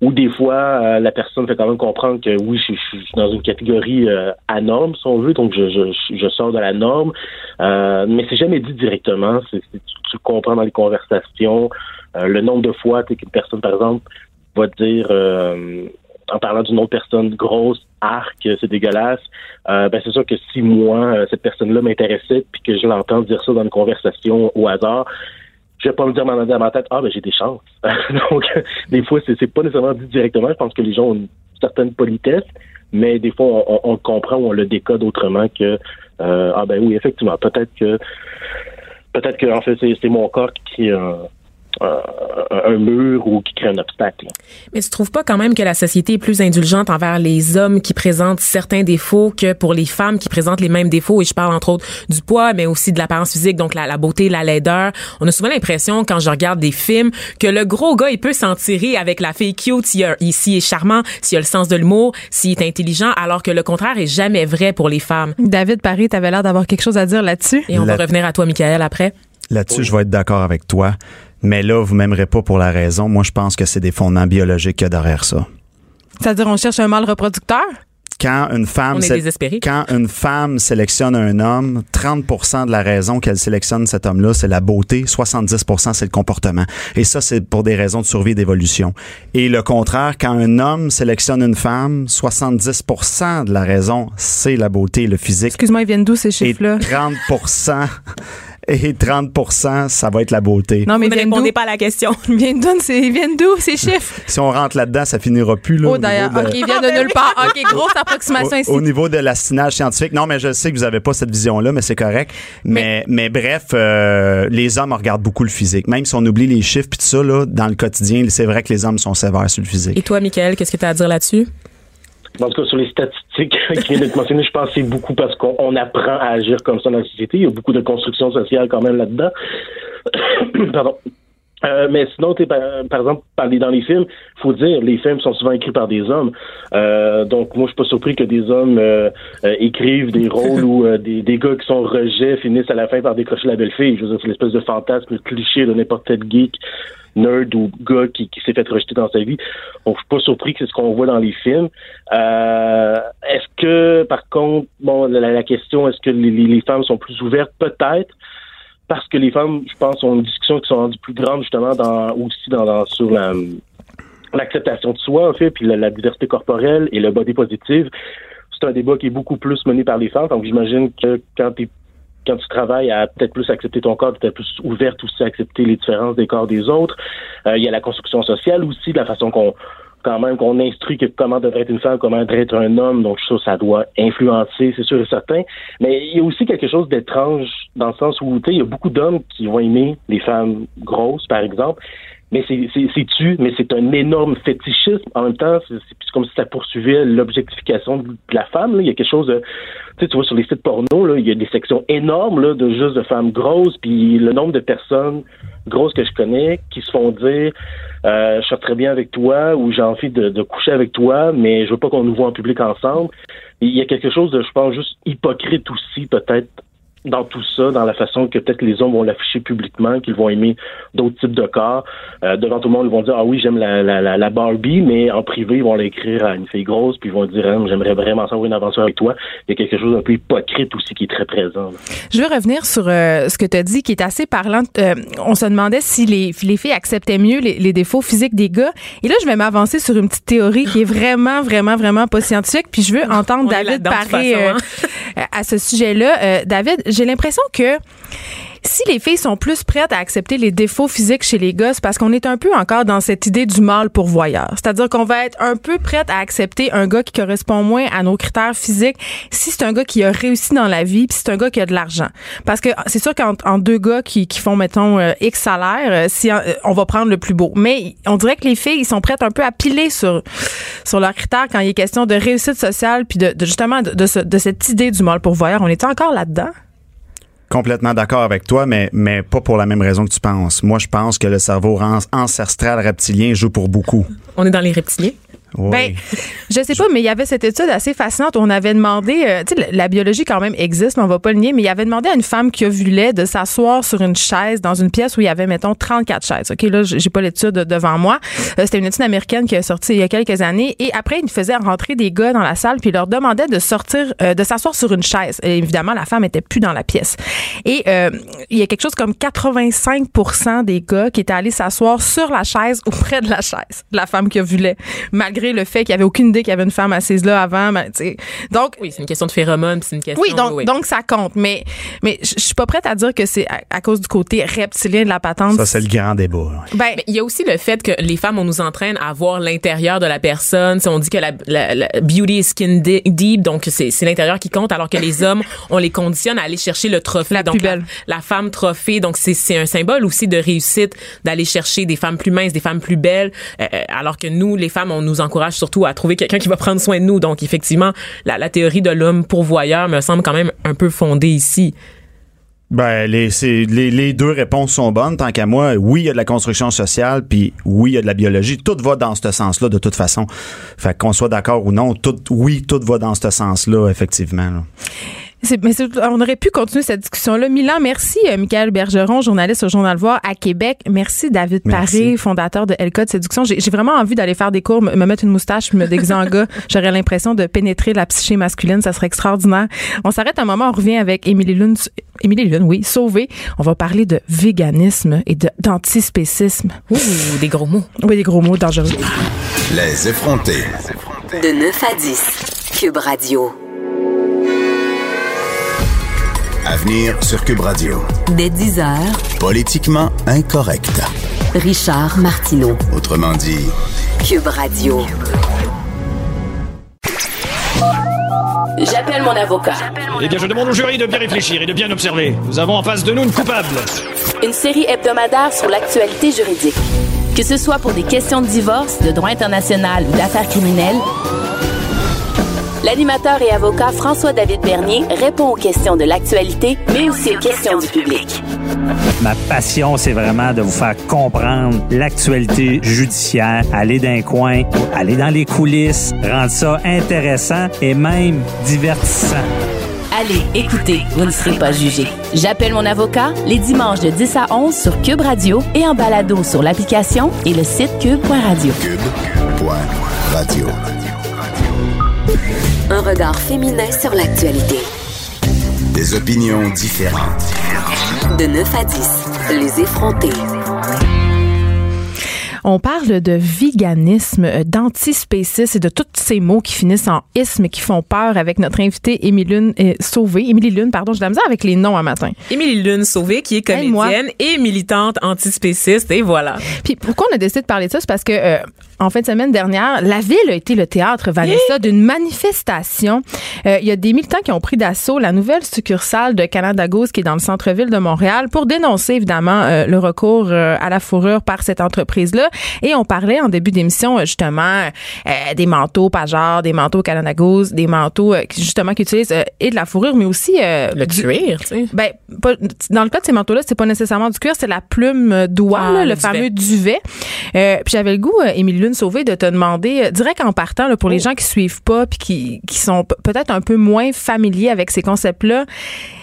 ou des fois euh, la personne fait quand même comprendre que oui, je, je suis dans une catégorie euh, anorme, si on veut, donc je, je, je sors de la norme, euh, mais c'est jamais dit directement. Tu, comprends dans les conversations le nombre de fois qu'une personne, par exemple, va dire en parlant d'une autre personne grosse, arc, c'est dégueulasse, euh, ben c'est sûr que si moi, cette personne-là m'intéressait, puis que je l'entends dire ça dans une conversation au hasard, je vais pas me dire dans ma tête, ah ben j'ai des chances. Donc, des fois, c'est, pas nécessairement dit directement. Je pense que les gens ont une certaine politesse, mais des fois, on, le comprend ou on le décode autrement que euh, ah ben oui, effectivement, peut-être que peut-être que en fait c'est, mon corps qui crée un, un- mur ou qui crée un obstacle. Mais tu trouves pas quand même que la société est plus indulgente envers les hommes qui présentent certains défauts que pour les femmes qui présentent les mêmes défauts? Et je parle entre autres du poids, mais aussi de l'apparence physique, donc la, la beauté, la laideur. On a souvent l'impression, quand je regarde des films, que le gros gars, il peut s'en tirer avec la fille cute s'il, s'il est charmant, s'il a le sens de l'humour, s'il est intelligent, alors que le contraire est jamais vrai pour les femmes. David Paris, t'avais l'air d'avoir quelque chose à dire là-dessus. Et on La- va revenir à toi, Michael, après. Là-dessus, je vais être d'accord avec toi. Mais là, vous m'aimerez pas pour la raison. Moi, je pense que c'est des fondements biologiques qu'il y a derrière ça. C'est-à-dire, on cherche un mâle reproducteur? Quand une femme quand une femme sélectionne un homme, 30% de la raison qu'elle sélectionne cet homme-là, c'est la beauté, 70% c'est le comportement. Et ça c'est pour des raisons de survie et d'évolution. Et le contraire, quand un homme sélectionne une femme, 70% de la raison, c'est la beauté le physique. Excuse-moi, ils viennent d'où ces Et chiffres-là? 30% et 30% ça va être la beauté. Non, mais Vous ne répondez pas à la question. Ils viennent d'où, ces- chiffres? Si on rentre là-dedans, ça finira plus là. Oh, au d'ailleurs. niveau de- OK, ils viennent de nulle part. OK, grosse approximation ici. au, au niveau de l'assinage scientifique. Non, mais je sais que vous avez pas cette vision-là, mais c'est correct. Mais, mais, bref, euh, les hommes regardent beaucoup le physique. Même si on oublie les chiffres puis tout ça, là, dans le quotidien, c'est vrai que les hommes sont sévères sur le physique. Et toi, Michael, qu'est-ce que tu as à dire là-dessus? En tout cas, sur les statistiques qui viennent d'être mentionnées, je pense que c'est beaucoup parce qu'on on apprend à agir comme ça dans la société. Il y a beaucoup de construction sociale quand même là-dedans. Pardon. Euh, mais sinon, par, par exemple, dans les films, faut dire, les films sont souvent écrits par des hommes. Euh, donc, moi, je suis pas surpris que des hommes euh, euh, écrivent des rôles où euh, des, des gars qui sont rejets finissent à la fin par décrocher la belle fille. Je veux dire, c'est l'espèce de fantasme, le cliché de n'importe quel geek, nerd ou gars qui, qui s'est fait rejeter dans sa vie. Donc, je suis pas surpris que c'est ce qu'on voit dans les films. Est-ce que, par contre, bon, la, la question, est-ce que les- les femmes sont plus ouvertes? Peut-être parce que les femmes, je pense, ont une discussion qui sont rendues plus grande justement dans aussi dans, dans- sur la l'acceptation de soi en fait, puis la, la diversité corporelle et le body positive. C'est un débat qui est beaucoup plus mené par les femmes. Donc j'imagine que quand tu quand tu travailles à peut-être plus accepter ton corps, peut-être plus ouverte aussi à accepter les différences des corps des autres. Euh, il y a la construction sociale aussi, de la façon qu'on quand même qu'on instruit comment devrait être une femme, comment devrait être un homme. Donc ça, ça doit influencer, c'est sûr et certain. Mais il y a aussi quelque chose d'étrange dans le sens où tu sais, il y a beaucoup d'hommes qui vont aimer les femmes grosses, par exemple. Mais c'est tu, mais c'est un énorme fétichisme. En même temps, c'est comme si ça poursuivait l'objectification de la femme. là. Il y a quelque chose de, tu vois sur les sites porno, là, il y a des sections énormes là, de juste de femmes grosses, puis le nombre de personnes grosses que je connais qui se font dire, euh, je très bien avec toi ou j'ai envie de, de coucher avec toi, mais je veux pas qu'on nous voit en public ensemble. Il y a quelque chose de, je pense, juste hypocrite aussi, peut-être dans tout ça, dans la façon que peut-être les hommes vont l'afficher publiquement, qu'ils vont aimer d'autres types de corps. Euh, devant tout le monde, ils vont dire ah oui j'aime la, la, la, la Barbie, mais en privé ils vont l'écrire à une fille grosse, puis ils vont dire Ah, j'aimerais vraiment savoir une aventure avec toi. Il y a quelque chose d'un peu hypocrite aussi qui est très présent. là. Je veux revenir sur euh, ce que tu as dit qui est assez parlant. Euh, on se demandait si les, les filles acceptaient mieux les, les défauts physiques des gars. Et là, je vais m'avancer sur une petite théorie qui est vraiment, vraiment, vraiment pas scientifique. Puis je veux entendre On David parler façon, euh, à ce sujet-là. Euh, David, j'ai l'impression que si les filles sont plus prêtes à accepter les défauts physiques chez les gars, c'est parce qu'on est un peu encore dans cette idée du mâle pourvoyeur. C'est-à-dire qu'on va être un peu prête à accepter un gars qui correspond moins à nos critères physiques si c'est un gars qui a réussi dans la vie puis c'est un gars qui a de l'argent. Parce que c'est sûr qu'en deux gars qui, font, mettons, euh, X salaire, euh, si, euh, on va prendre le plus beau. Mais on dirait que les filles, ils sont prêtes un peu à piler sur, sur leurs critères quand il est question de réussite sociale puis de, justement de, de, ce- de cette idée du mâle pourvoyeur. On est encore là-dedans? Complètement d'accord avec toi, mais, mais pas pour la même raison que tu penses. Moi, je pense que le cerveau ancestral reptilien joue pour beaucoup. On est dans les reptiliens. Oui. Ben, je sais pas, mais il y avait cette étude assez fascinante on avait demandé, euh, tu sais, la, biologie quand même existe, on va pas le nier, mais il avait demandé à une femme qui ovulait de s'asseoir sur une chaise dans une pièce où il y avait, mettons, 34 chaises. OK, là, j'ai pas l'étude devant moi. Euh, C'était une étude américaine qui a sorti il y a quelques années. Et après, il faisait rentrer des gars dans la salle puis il leur demandait de sortir, euh, de s'asseoir sur une chaise. Et évidemment, la femme était plus dans la pièce. Et euh, il y a quelque chose comme 85% des gars qui étaient allés s'asseoir sur la chaise ou près de la chaise de la femme qui ovulait, malgré le fait qu'il y avait aucune idée qu'il y avait une femme assise là avant. ben, donc, Oui, c'est une question de phéromones, c'est une question. oui, donc, oui. donc ça compte. Mais, mais je suis pas prête à dire que c'est à, à cause du côté reptilien de la patente. Ça, c'est le grand débat. Ben, il y a aussi le fait que les femmes, on nous entraîne à voir l'intérieur de la personne. Si on dit que la, la- la beauty is skin deep, donc c'est c'est l'intérieur qui compte, alors que les hommes, on les conditionne à aller chercher le trophée. La donc plus belle. La, femme trophée, donc c'est c'est un symbole aussi de réussite d'aller chercher des femmes plus minces, des femmes plus belles, euh, euh, alors que nous, les femmes, on nous encourage surtout à trouver quelqu'un qui va prendre soin de nous. Donc effectivement, la, théorie de l'homme pourvoyeur me semble quand même un peu fondée ici. Ben, les, les, les deux réponses sont bonnes. Tant qu'à moi, oui, il y a de la construction sociale, puis oui, il y a de la biologie. Tout va dans ce sens-là, de toute façon. Fait qu'on soit d'accord ou non, tout, oui, tout va dans ce sens-là, effectivement. Mais on aurait pu continuer cette discussion-là. Milan, merci, euh, Michael Bergeron, journaliste au Journal Voir à Québec. Merci, David Merci. Paré, fondateur de Elcode Séduction. J'ai vraiment envie d'aller faire des cours, me me mettre une moustache, me déguiser en gars. J'aurais l'impression de pénétrer la psyché masculine. Ça serait extraordinaire. On s'arrête un moment, on revient avec Émilie Lune. Émilie Lune, oui, sauvée. On va parler de véganisme et de- d'antispécisme. Ouh, des gros mots. Oui, des gros mots dangereux. Les effrontés. De 9 à 10. Cube Radio. À venir sur Cube Radio. Dès 10 heures, Politiquement incorrect. Richard Martineau. Autrement dit, Cube Radio. J'appelle mon avocat. Eh bien, je demande au jury de bien réfléchir et de bien observer. Nous avons en face de nous une coupable. Une série hebdomadaire sur l'actualité juridique. Que ce soit pour des questions de divorce, de droit international ou d'affaires criminelles, l'animateur et avocat François-David Bernier répond aux questions de l'actualité, mais aussi aux questions du public. Ma passion, c'est vraiment de vous faire comprendre l'actualité judiciaire, aller d'un coin, aller dans les coulisses, rendre ça intéressant et même divertissant. Allez, écoutez, vous ne serez pas jugé. J'appelle mon avocat les dimanches de 10 à 11 sur Cube Radio et en balado sur l'application et le site cube.radio. Cube.radio. Un regard féminin sur l'actualité. Des opinions différentes. De 9 à 10. Les effrontés. On parle de véganisme, euh, d'antispécisme et de tous ces mots qui finissent en isme et qui font peur avec notre invitée Émilie Lune euh, Sauvé. Émilie Lune, pardon, j'ai de la misère avec les noms un matin. Émilie Lune Sauvé, qui est comédienne et militante antispéciste, et voilà. Puis pourquoi on a décidé de parler de ça? C'est parce que euh, en fin de semaine dernière, la ville a été le théâtre, Vanessa, d'une manifestation. Euh, Il y a des militants qui ont pris d'assaut la nouvelle succursale de Canada Goose qui est dans le centre-ville de Montréal pour dénoncer évidemment euh, le recours euh, à la fourrure par cette entreprise-là. Et on parlait en début d'émission justement des manteaux Pajard, des manteaux Canada Goose, des manteaux qui, justement qui utilisent et de la fourrure, mais aussi Le du- cuir, tu sais. ben, pas- dans le cas de ces manteaux-là, c'est pas nécessairement du cuir, c'est la plume d'oie, Ah, le fameux duvet. Puis j'avais le goût, Émilie Lune Sauvé, de te demander, euh, direct en partant, là, pour Oh. les gens qui suivent pas puis qui, qui sont peut-être un peu moins familiers avec ces concepts-là,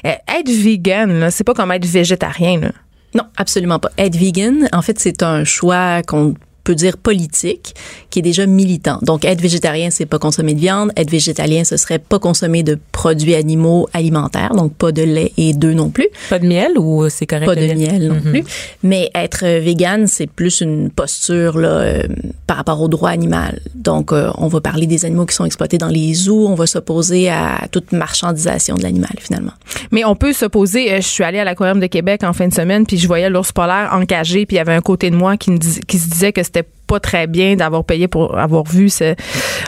euh, être vegan, c'est pas comme être végétarien. Là. Non, absolument pas. Être vegan, en fait, c'est un choix qu'on peut dire politique, qui est déjà militant. Donc, être végétarien, c'est pas consommer de viande. Être végétalien, ce serait pas consommer de produits animaux alimentaires, donc pas de lait et d'œufs non plus. Pas de miel ou c'est correct? Pas de miel non Mhm. plus. Mais être euh, vegan, c'est plus une posture là, euh, par rapport au droit animal. Donc, euh, on va parler des animaux qui sont exploités dans les zoos. On va s'opposer à toute marchandisation de l'animal, finalement. Mais on peut s'opposer. euh, je suis allée à l'aquarium de Québec en fin de semaine, puis je voyais l'ours polaire encagé, puis il y avait un côté de moi qui, me dis- qui se disait que c'était pas très bien d'avoir payé pour avoir vu ce,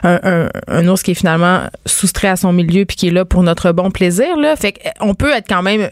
un, ours qui est finalement soustrait à son milieu puis qui est là pour notre bon plaisir là. Fait qu'on peut être quand même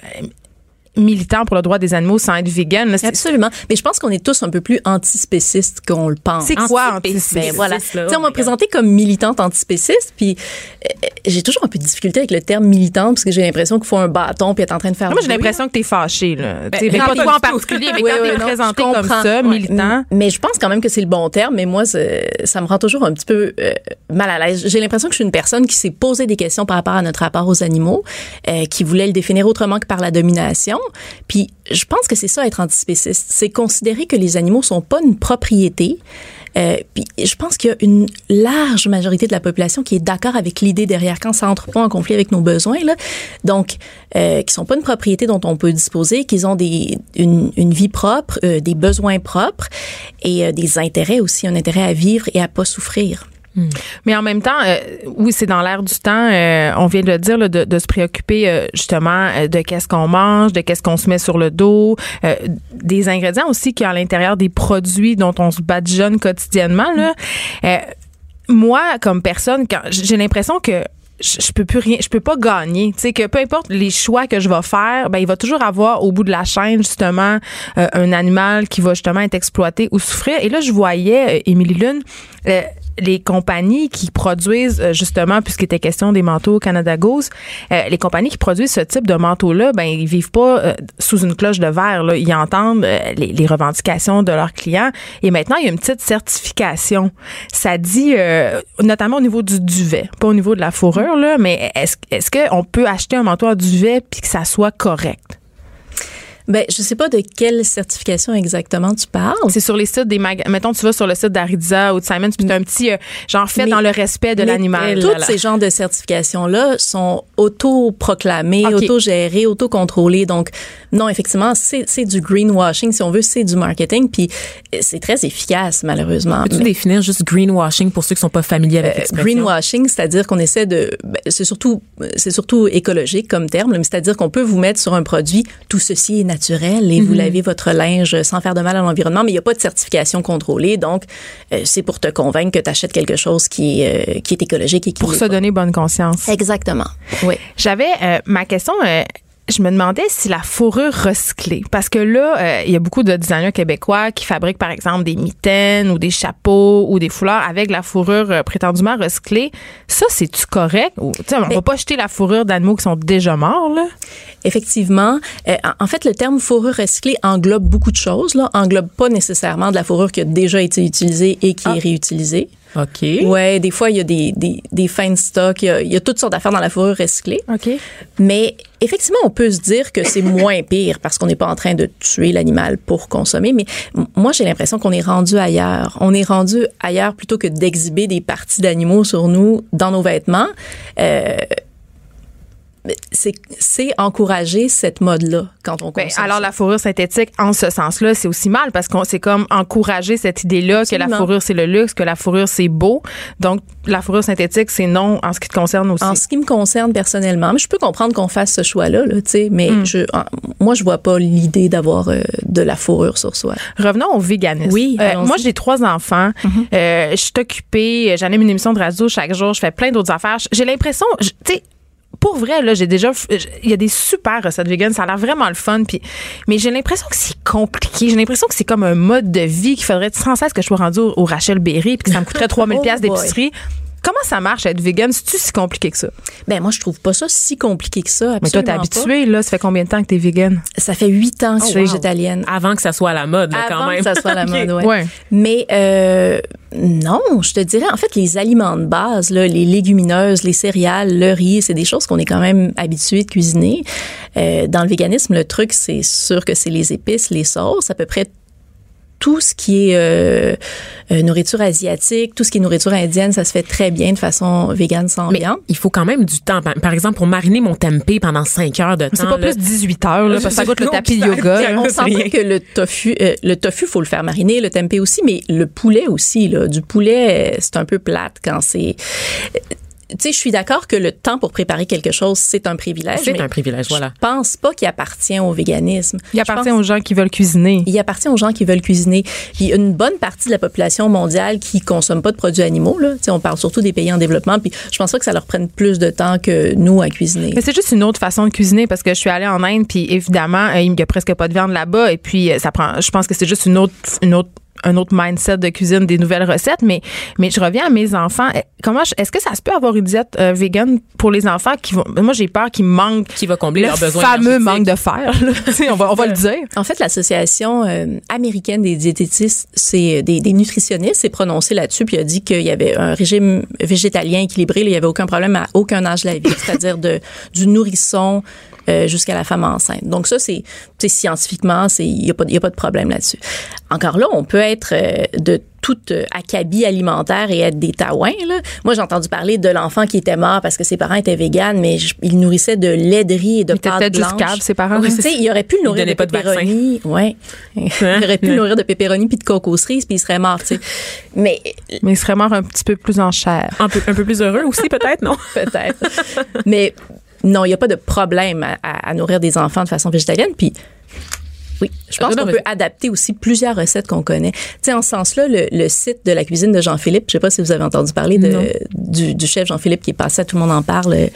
militant pour le droit des animaux sans être vegan. là. Absolument. Mais je pense qu'on est tous un peu plus antispécistes qu'on le pense. C'est quoi Antispéciste? antispéciste, Ben voilà. là? On Oh m'a présenté comme militante antispéciste, puis euh, j'ai toujours un peu de difficulté avec le terme militante parce que j'ai l'impression qu'il faut un bâton puis être en train de faire. Moi, j'ai l'impression que t'es fâché, là. Ben, mais pas toi en particulier, mais Oui, quand oui, t'es présenté comme ça, Ouais. militant. Mais je pense quand même que c'est le bon terme, mais moi, ça me rend toujours un petit peu euh, mal à l'aise. J'ai l'impression que je suis une personne qui s'est posé des questions par rapport à notre rapport aux animaux, euh, qui voulait le définir autrement que par la domination. Puis je pense que c'est ça être antispéciste, c'est considérer que les animaux sont pas une propriété. Euh, puis je pense qu'il y a une large majorité de la population qui est d'accord avec l'idée derrière quand ça entre pas en conflit avec nos besoins. Donc euh, qui sont pas une propriété dont on peut disposer, qu'ils ont des une, une vie propre, euh, des besoins propres et euh, des intérêts aussi, un intérêt à vivre et à pas souffrir. Mais en même temps, euh, oui, c'est dans l'air du temps. euh, on vient de le dire, là, de, de se préoccuper euh, justement euh, de qu'est-ce qu'on mange, de qu'est-ce qu'on se met sur le dos, euh, des ingrédients aussi qui à l'intérieur des produits dont on se badigeonne quotidiennement. Là. Euh, moi, comme personne, quand j'ai l'impression que je peux plus rien, je peux pas gagner. Tu sais que peu importe les choix que je vais faire, ben il va toujours avoir au bout de la chaîne justement euh, un animal qui va justement être exploité ou souffrir. Et là, je voyais euh, Émilie Lune. euh, les compagnies qui produisent euh, justement puisqu'il était question des manteaux Canada Goose, euh, les compagnies qui produisent ce type de manteaux-là, ben ils vivent pas euh, sous une cloche de verre. Là. Ils entendent euh, les, les revendications de leurs clients. Et maintenant, il y a une petite certification. Ça dit, euh, notamment au niveau du duvet, pas au niveau de la fourrure, là, mais est-ce est-ce qu'on peut acheter un manteau à duvet puis que ça soit correct? Ben, je sais pas de quelle certification exactement tu parles. C'est sur les sites des magasins. Mettons, tu vas sur le site d'Aritza ou de Simons, puis t'as un petit, euh, genre, fait Mais- dans le respect de l'animal. Tous ces genres de certifications-là sont auto-proclamés, Ok. auto-gérés, auto-contrôlés. Donc, non, effectivement, c'est c'est du greenwashing, si on veut, c'est du marketing. Puis, euh, c'est très efficace, malheureusement. Peux-tu définir juste greenwashing pour ceux qui sont pas familiers avec euh, l'expression? greenwashing, c'est-à-dire qu'on essaie de, ben, c'est surtout, c'est surtout écologique comme terme, mais c'est-à-dire qu'on peut vous mettre sur un produit tout ceci est naturel et Mhm. vous lavez votre linge sans faire de mal à l'environnement, mais il n'y a pas de certification contrôlée, donc euh, c'est pour te convaincre que tu achètes quelque chose qui est, euh, qui est écologique et qui Pour se donner bonne conscience. Exactement. Oui. J'avais euh, ma question. Je me demandais si la fourrure recyclée, parce que là, euh, il y a beaucoup de designers québécois qui fabriquent, par exemple, des mitaines ou des chapeaux ou des foulards avec la fourrure euh, prétendument recyclée. Ça, c'est-tu correct? Ou, on va pas jeter la fourrure d'animaux qui sont déjà morts, là? Effectivement. Euh, en- fait, le terme fourrure recyclée englobe beaucoup de choses. Là. Englobe pas nécessairement de la fourrure qui a déjà été utilisée et qui est réutilisée. OK. Ouais, des fois, il y a des, des, des fins de stock. Il y a, il y a toutes sortes d'affaires dans la fourrure recyclée. OK. Mais effectivement, on peut se dire que c'est moins pire parce qu'on n'est pas en train de tuer l'animal pour consommer. Mais moi, j'ai l'impression qu'on est rendu ailleurs. On est rendu ailleurs plutôt que d'exhiber des parties d'animaux sur nous dans nos vêtements. Euh, c'est encourager cette mode-là quand on Ben, consomme alors, la fourrure synthétique, en ce sens-là, c'est aussi mal parce qu'on c'est comme encourager cette idée-là que la fourrure, c'est le luxe, que la fourrure, c'est beau. Donc, la fourrure synthétique, c'est non en ce qui te concerne aussi. En ce qui me concerne personnellement, mais je peux comprendre qu'on fasse ce choix-là, là, tu sais, mais Mm. je, moi, je vois pas l'idée d'avoir euh, de la fourrure sur soi. Revenons au véganisme. Oui, Euh, moi, j'ai trois enfants. Euh, je suis occupée. J'anime une émission de radio chaque jour. Je fais plein d'autres affaires. J'ai l'impression, tu sais, pour vrai, là, j'ai déjà, il y a des super recettes vegan. Ça a l'air vraiment le fun. Puis, mais j'ai l'impression que c'est compliqué. J'ai l'impression que c'est comme un mode de vie qu'il faudrait sans cesse que je sois rendue au, au Rachel Berry puis que ça me coûterait 3000 Oh pièces boy. d'épicerie. Comment ça marche être vegan? C'est-tu si compliqué que ça? Ben moi, je trouve pas ça si compliqué que ça. Mais toi, t'es habituée, là. Ça fait combien de temps que t'es vegan? Ça fait huit ans que je suis wow. végétalienne. Avant que ça soit à la mode, là, Avant quand même. que ça soit la OK. mode, ouais. Ouais. Mais euh, non, je te dirais, en fait, les aliments de base, là, les légumineuses, les céréales, le riz, c'est des choses qu'on est quand même habitué de cuisiner. Euh, dans le véganisme, le truc, c'est sûr que c'est les épices, les sauces, à peu près tout ce qui est euh, euh, nourriture asiatique, tout ce qui est nourriture indienne, ça se fait très bien de façon végane sans Mais viande. il faut quand même du temps. Par exemple, pour mariner mon tempeh pendant 5 heures de temps. C'est pas là, plus 18 heures, là, parce que ça goûte le tapis yoga. On s'entend que le tofu, euh, le tofu, faut le faire mariner, le tempeh aussi, mais le poulet aussi, là, du poulet, euh, c'est un peu plate quand c'est. Euh, sais, je suis d'accord que le temps pour préparer quelque chose, c'est un privilège. C'est un privilège, voilà. Je pense pas qu'il appartient au véganisme. Il appartient pense- aux gens qui veulent cuisiner. il appartient aux gens qui veulent cuisiner. Puis une bonne partie de la population mondiale qui consomme pas de produits animaux, là, Tu sais, on parle surtout des pays en développement, puis je pense pas que ça leur prenne plus de temps que nous à cuisiner. Mais c'est juste une autre façon de cuisiner parce que je suis allée en Inde puis évidemment euh, il y a presque pas de viande là-bas et puis euh, ça prend je pense que c'est juste une autre une autre un autre mindset de cuisine, des nouvelles recettes, mais mais je reviens à mes enfants. Eh, Comment je- est-ce que ça se peut avoir une diète euh, vegan pour les enfants qui vont Moi j'ai peur qu'ils manquent Qui va combler le leurs besoins fameux manque de fer. on va on va le dire. En fait, l'association euh, américaine des diététistes, c'est des, des nutritionnistes, s'est prononcée là-dessus puis a dit qu'il y avait un régime végétalien équilibré, là, il y avait aucun problème à aucun âge de la vie, c'est-à-dire de du nourrisson euh, jusqu'à la femme enceinte. Donc ça, c'est tu sais, scientifiquement, c'est il y a pas il y a pas de problème là-dessus. Encore là, on peut être euh, de toute euh, acabit alimentaire et être des taouins. Là. Moi, j'ai entendu parler de l'enfant qui était mort parce que ses parents étaient véganes, mais je- il nourrissait de laiderie et de Il était pâte peut-être juste blanche. cave, ses parents. Oui, il aurait pu le Il nourrir de de pepperoni. Ouais. Il aurait pu le nourrir de pepperoni puis de coco cerise puis il serait mort, tu sais. Mais Mais il serait mort un petit peu plus en chair. Un peu, un peu plus heureux aussi, peut-être, non? peut-être. Mais non, il n'y a pas de problème à, à- à nourrir des enfants de façon végétalienne. Puis, oui, je pense Non, qu'on peut adapter aussi plusieurs recettes qu'on connaît. Tu sais, en ce sens-là, le, le site de la cuisine de Jean-Philippe, je sais pas si vous avez entendu parler de, du, du chef Jean-Philippe qui est passé à Tout le monde en parle euh,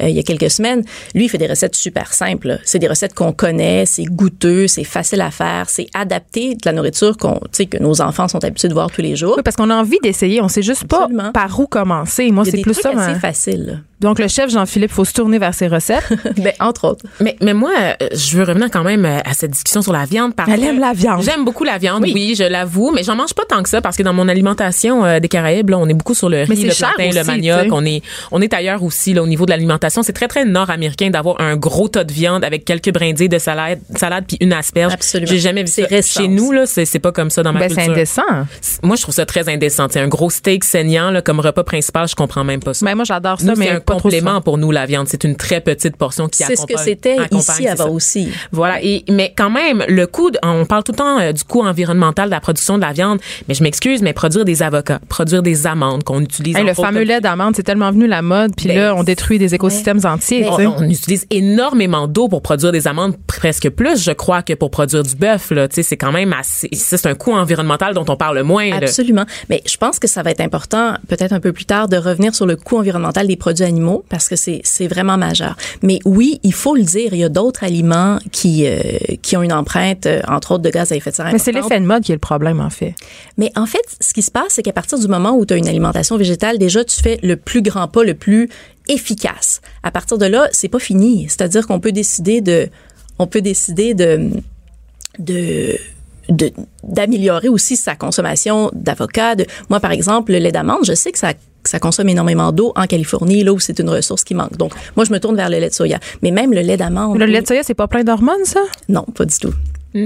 il y a quelques semaines. Lui, il fait des recettes super simples. C'est des recettes qu'on connaît, c'est goûteux, c'est facile à faire, c'est adapté de la nourriture qu'on, tu sais, que nos enfants sont habitués de voir tous les jours. Oui, parce qu'on a envie d'essayer, on sait juste pas par où commencer. Moi c'est plus ça. ma- faciles. là. Donc le chef Jean-Philippe, faut se tourner vers ses recettes. ben, entre autres. Mais, mais moi, euh, je veux revenir quand même euh, à cette discussion sur la viande. Parce Elle aime la viande. J'aime beaucoup la viande, oui, je l'avoue, mais j'en mange pas tant que ça parce que dans mon alimentation euh, des Caraïbes, là, on est beaucoup sur le Mais riz, c'est le plantain, aussi, le manioc. On est, on est ailleurs aussi là, au niveau de l'alimentation. C'est très, très nord-américain d'avoir un gros tas de viande avec quelques brindilles de salade, salade puis une asperge. Absolument. J'ai jamais vu C'est ça. récent Chez nous, là, c'est c'est pas comme ça dans ma Ben, c'est culture. indécent. Moi, je trouve ça très indécent. C'est un gros steak saignant là, comme repas principal. Je comprends même pas ça. Ben, moi j'adore ça, Nous, mais c'est un complément pour nous la viande. C'est une très petite portion qui C'est ce que accompagne- c'était accompagne, ici avant aussi. Voilà. Et mais quand même, le coût, on parle tout le temps euh, du coût environnemental de la production de la viande, mais je m'excuse, mais produire des avocats, produire des amandes qu'on utilise. Hey, le fameux lait d'amande, c'est tellement venu la mode, puis Ben, là, on détruit des écosystèmes entiers. On, utilise énormément d'eau pour produire des amandes, presque plus, je crois, que pour produire du bœuf. Là, tu sais, c'est quand même assez. C'est un coût environnemental dont on parle moins. là. Absolument. Mais je pense que ça va être important, peut-être un peu plus tard, de revenir sur le coût environnemental des produits animaux parce que c'est vraiment majeur. Mais oui, il faut le dire, il y a d'autres aliments qui euh, qui ont une empreinte, euh, entre autres, de gaz à effet de serre. Mais c'est l'effet de mode qui est le problème, en fait. Mais en fait, ce qui se passe, c'est qu'à partir du moment où tu as une alimentation végétale, déjà, tu fais le plus grand pas, le plus efficace. À partir de là, c'est pas fini. C'est-à-dire qu'on peut décider de, on peut décider de, de, d'améliorer aussi sa consommation d'avocat. Moi, par exemple, le lait d'amande, je sais que ça ça consomme énormément d'eau en Californie, là où c'est une ressource qui manque. Donc, moi, je me tourne vers le lait de soya. Mais même le lait d'amande. Le lait de soya, c'est pas plein d'hormones, ça? Non, pas du tout.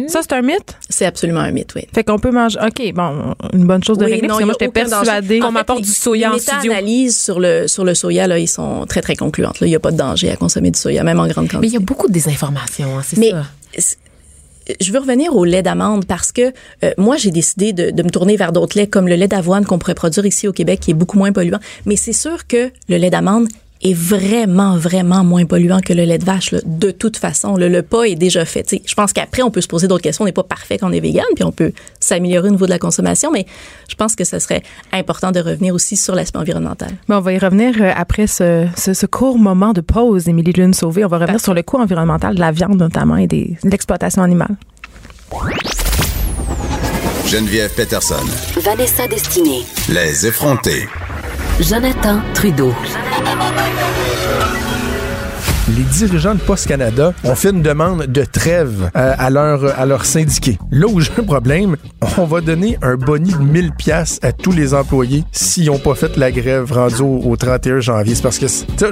Ça, c'est un mythe? C'est absolument un mythe, oui. Fait qu'on peut manger. OK, bon, une bonne chose de Oui, régler, non, parce que moi, il y a j'étais persuadée. Qu'on m'apporte les- du soya les en studio? méta-analyses sur le, sur le soya, là, ils sont très, très concluantes. Là. Il n'y a pas de danger à consommer du soya, même en grande Mais il quantité. y a beaucoup de désinformation, hein, c'est Mais ça. Je veux revenir au lait d'amande parce que euh, moi, j'ai décidé de, de me tourner vers d'autres laits comme le lait d'avoine qu'on pourrait produire ici au Québec, qui est beaucoup moins polluant. Mais c'est sûr que le lait d'amande est vraiment, vraiment moins polluant que le lait de vache. là. De toute façon, le, le pas est déjà fait. Je pense qu'après, on peut se poser d'autres questions. On n'est pas parfait quand on est vegan, puis on peut s'améliorer au niveau de la consommation, mais je pense que ce serait important de revenir aussi sur l'aspect environnemental. Mais on va y revenir euh, après ce, ce, ce court moment de pause, Émilie Lune Sauvé. On va revenir sur le coût environnemental de la viande, notamment, et des, de l'exploitation animale. Geneviève Peterson. Vanessa Destinée. Les effrontés. Jonathan Trudeau. les dirigeants de Post Canada ont fait une demande de trêve euh, à leur à leurs syndiqués. Là où j'ai un problème, on va donner un boni de 1000 pièces à tous les employés s'ils n'ont pas fait la grève rendue au, au 31 janvier. C'est parce que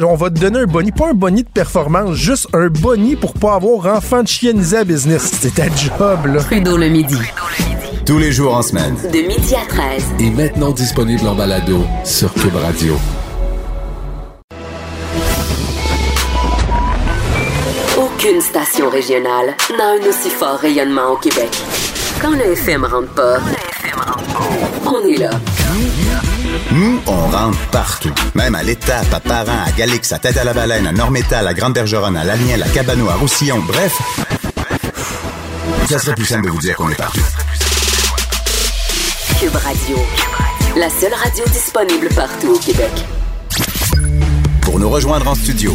on va te donner un boni, pas un boni de performance, juste un boni pour pas avoir enfant de chiennisé à business. C'est ta job là. Trudeau le midi. Tous les jours en semaine. De midi à 13. Et maintenant disponible en balado sur Cube Radio. Aucune station régionale n'a un aussi fort rayonnement au Québec. Quand le FM rentre pas, On est là. Nous, on rentre partout. Même à l'étape, à Parent, à Galix, à Tête à la Baleine, à Normétal, à Grande-Bergeronne, à Laniel, à Cabano, à Roussillon, bref. Ça serait plus simple de vous dire qu'on est partout. Cube Radio. La seule radio disponible partout au Québec. Pour nous rejoindre en studio.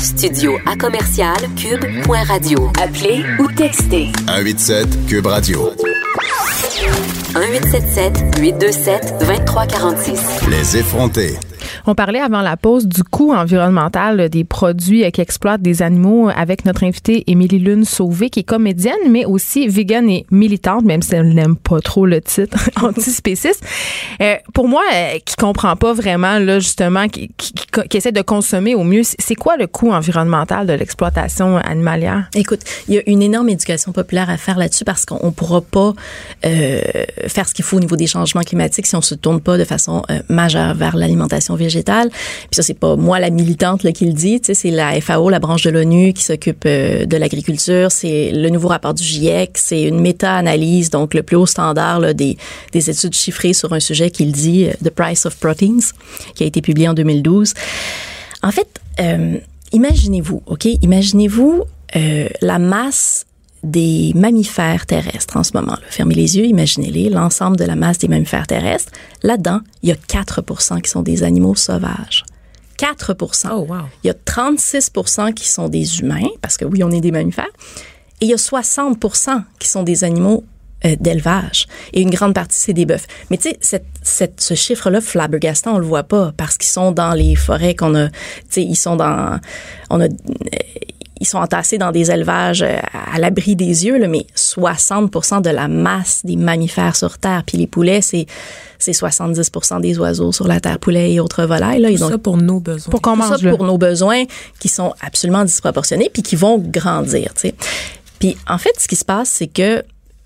Studio à commercial cube.radio. Appelez ou textez 187 Cube Radio. 1877 827 2346. Les effrontés. On parlait avant la pause du coût environnemental des produits qui exploitent des animaux avec notre invitée Émilie Lune Sauvé, qui est comédienne, mais aussi végane et militante, même si elle n'aime pas trop le titre, antispéciste. Euh, pour moi, euh, qui comprend pas vraiment, là, justement, qui, essaie de consommer au mieux, c'est quoi le coût environnemental de l'exploitation animalière? Écoute, il y a une énorme éducation populaire à faire là-dessus parce qu'on ne pourra pas euh, faire ce qu'il faut au niveau des changements climatiques si on se tourne pas de façon euh, majeure vers l'alimentation végétale. Puis ça, c'est pas moi la militante là, qui le dit, c'est la FAO, la branche de l'ONU qui s'occupe euh, de l'agriculture. C'est le nouveau rapport du GIEC. C'est une méta-analyse, donc le plus haut standard là, des, des études chiffrées sur un sujet qu'il dit, euh, The Price of Proteins, qui a été publié en 2012. En fait, euh, imaginez-vous, OK? Imaginez-vous euh, la masse des mammifères terrestres en ce moment. Là. Fermez les yeux, imaginez-les, l'ensemble de la masse des mammifères terrestres. Là-dedans, il y a 4% qui sont des animaux sauvages. 4% Oh, wow. Il y a 36% qui sont des humains, parce que oui, on est des mammifères. Et il y a 60% qui sont des animaux euh, d'élevage. Et une grande partie, c'est des bœufs. Mais tu sais, cette, cette, ce chiffre-là, flabbergastant, on le voit pas parce qu'ils sont dans les forêts qu'on a, tu sais, ils sont dans, on a, euh, ils sont entassés dans des élevages euh, à l'abri des yeux, là, mais 60% de la masse des mammifères sur Terre, puis les poulets, c'est c'est 70% des oiseaux sur la Terre, poulets et autres volailles. Là, Tout et donc, ça pour nos besoins. Pour qu'on tout ça mange là. pour nos besoins qui sont absolument disproportionnés puis qui vont grandir, tu sais. Puis en fait, ce qui se passe, c'est que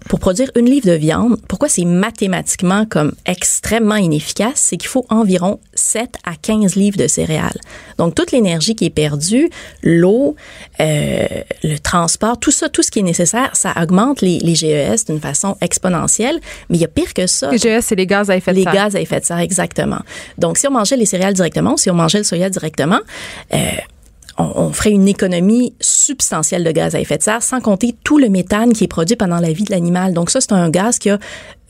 pour produire une livre de viande, pourquoi c'est mathématiquement comme extrêmement inefficace, c'est qu'il faut environ 7 à 15 livres de céréales. Donc toute l'énergie qui est perdue, l'eau, euh, le transport, tout ça, tout ce qui est nécessaire, ça augmente les, les GES d'une façon exponentielle. Mais il y a pire que ça. Les GES, c'est les gaz à effet de Les serre. gaz à effet de serre, exactement. Donc, si on mangeait les céréales directement, si on mangeait le soya directement, euh, on, on ferait une économie substantielle de gaz à effet de serre, sans compter tout le méthane qui est produit pendant la vie de l'animal. Donc, ça, c'est un gaz qui a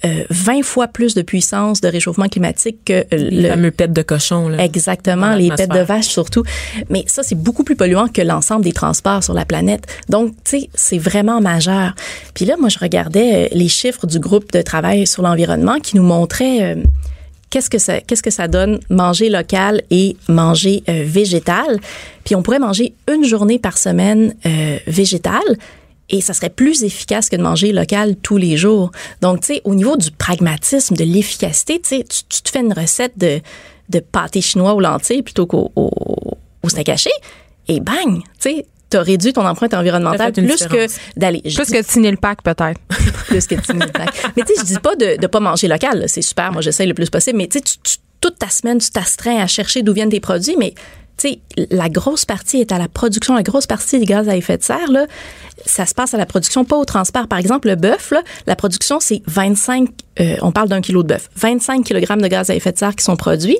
euh, 20 fois plus de puissance de réchauffement climatique que euh, Les le, fameux pets de cochon. Là, Exactement, les têtes de vache surtout. Mais ça, c'est beaucoup plus polluant que l'ensemble des transports sur la planète. Donc, tu sais, c'est vraiment majeur. Puis là, moi, je regardais euh, les chiffres du groupe de travail sur l'environnement qui nous montraient euh, qu'est-ce que ça donne manger local et manger euh, végétal? Puis on pourrait manger une journée par semaine euh, végétal. Et ça serait plus efficace que de manger local tous les jours. Donc, tu sais, au niveau du pragmatisme, de l'efficacité, tu tu te fais une recette de, de pâté chinois aux lentilles plutôt qu'au au, au steak haché, et bang, tu sais, t'as réduit ton empreinte environnementale plus que d'aller... Plus que de signer le pack, peut-être. plus que de signer le pack. Mais tu sais, je dis pas de ne pas manger local, c'est super, moi j'essaie le plus possible, mais tu sais, tu- tu- toute ta semaine, tu t'astreins à chercher d'où viennent tes produits, mais tu sais, la grosse partie est à la production, la grosse partie des gaz à effet de serre, là, ça se passe à la production, pas au transport. Par exemple, le bœuf, la production, c'est 25, euh, on parle d'un kilo de bœuf, 25 kg de gaz à effet de serre qui sont produits,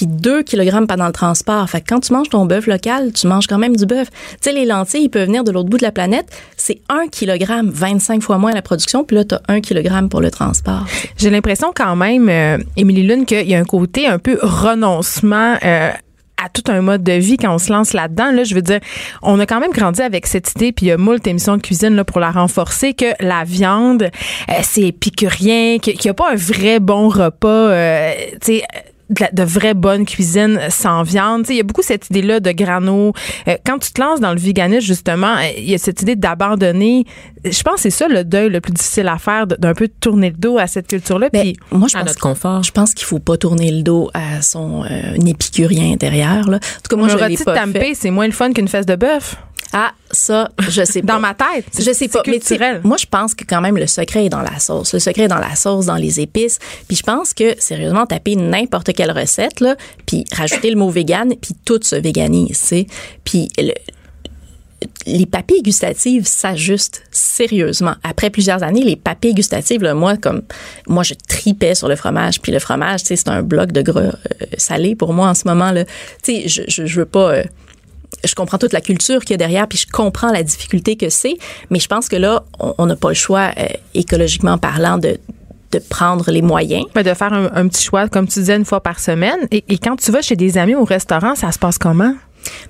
puis 2 kg pendant le transport. Fait que quand tu manges ton bœuf local, tu manges quand même du bœuf. Tu sais, les lentilles, ils peuvent venir de l'autre bout de la planète. C'est 1 kg, 25 fois moins la production, puis là, tu as 1 kg pour le transport. J'ai l'impression quand même, euh, Lune, qu'il y a un côté un peu renoncement euh, à tout un mode de vie quand on se lance là-dedans. Là, je veux dire, on a quand même grandi avec cette idée, puis il y a moult émissions de cuisine là, pour la renforcer, que la viande, euh, c'est épicurien, qu'il n'y a pas un vrai bon repas, euh, de, la- de vraie bonne cuisine sans viande. Il y a beaucoup cette idée-là de grano. Euh, quand tu te lances dans le véganisme, justement, euh, il y a cette idée d'abandonner. Je pense que c'est ça le deuil le plus difficile à faire, d'un peu tourner le dos à cette culture-là. Ben, Puis moi, je à pense, notre confort. je pense qu'il faut pas tourner le dos à son euh, épicurien intérieur. Là. En tout cas, moi, un je l'ai pas fait. c'est moins le fun qu'une fesse de bœuf. Ah, ça, je sais pas. Dans ma tête. Je sais C'est pas. Mais culturel. moi, je pense que quand même le secret est dans la sauce. Le secret est dans la sauce, dans les épices. Puis je pense que, sérieusement, taper n'importe quelle recette, là, puis rajouter le mot vegan, puis tout se véganise, tu sais. Puis le- les papilles gustatives s'ajustent sérieusement. Après plusieurs années, les papilles gustatives, là, moi, comme moi, je tripais sur le fromage. Puis le fromage, c'est un bloc de gras euh, salé pour moi en ce moment. là. Tu sais, je, je, je veux pas. euh, je comprends toute la culture qu'il y a derrière, puis je comprends la difficulté que c'est, mais je pense que là, on n'a pas le choix, euh, écologiquement parlant, de, de prendre les moyens. Ben, de faire un, un petit choix, comme tu disais, une fois par semaine. Et, et quand tu vas chez des amis au restaurant, ça se passe comment?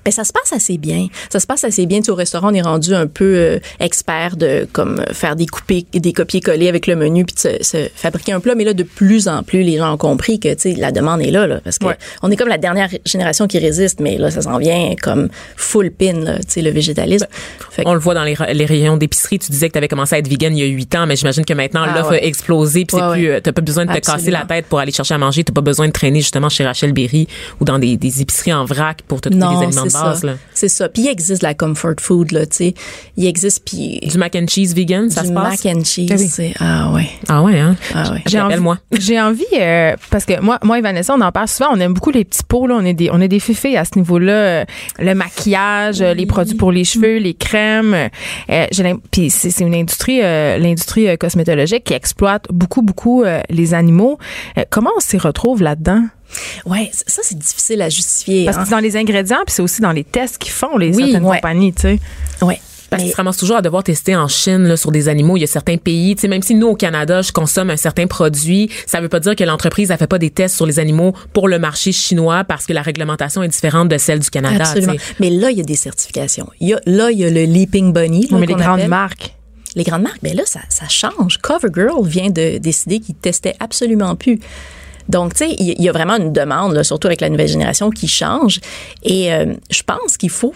Ben ça se passe assez bien. Ça se passe assez bien. Tu sais, au restaurant, on est rendu un peu euh, expert de comme euh, faire des coupés, des copier-coller avec le menu puis de se, se fabriquer un plat. Mais là, de plus en plus, les gens ont compris que tu sais la demande est là, là parce que Ouais. on est comme la dernière génération qui résiste, mais là, ça s'en vient comme full pin, là, tu sais, le végétalisme. Que- On le voit dans les, les rayons d'épicerie. Tu disais que tu avais commencé à être vegan il y a huit ans, mais j'imagine que maintenant Ah l'offre ouais. a explosé. Puis c'est Ouais, plus, euh, t'as pas besoin de te casser la tête pour aller chercher à manger. T'as pas besoin de traîner justement chez Rachel Berry ou dans des, des épiceries en vrac pour te trouver des non, aliments de c'est base. ça. Là. C'est ça. Puis il existe la comfort food, là, tu sais. Il existe puis Du mac and cheese vegan, ça du se passe? mac and cheese, Ah oui. ah ouais. Ah ouais, hein? Ah ouais. J'ai envie, j'ai envie euh, parce que moi, moi et Vanessa, on en parle souvent. On aime beaucoup les petits pots. Là. On est des, on est des fifés à ce niveau-là. Le maquillage, euh, les produits pour les cheveux, les crèmes. Euh, Puis c'est, c'est une industrie, euh, l'industrie cosmétologique qui exploite beaucoup, beaucoup euh, les animaux. Euh, comment on s'y retrouve là-dedans? Ouais, c- ça c'est difficile à justifier. Parce que hein. c'est dans les ingrédients, puis c'est aussi dans les tests qu'ils font les Oui, certaines ouais. compagnies. Tu sais. Ouais. Parce Mais- qu'ils se ramassent toujours à devoir tester en Chine là, sur des animaux. Il y a certains pays, tu sais, même si nous au Canada, je consomme un certain produit, ça veut pas dire que l'entreprise a fait pas des tests sur les animaux pour le marché chinois parce que la réglementation est différente de celle du Canada. Absolument. Mais là, il y a des certifications. Il y a, là, il y a le Leaping Bunny. là, mais les grandes appelle. marques. Les grandes marques, ben là, ça, ça change. CoverGirl vient de décider qu'ils testaient absolument plus. Donc, tu sais, il y- a vraiment une demande, là, surtout avec la nouvelle génération, qui change. Et euh, je pense qu'il faut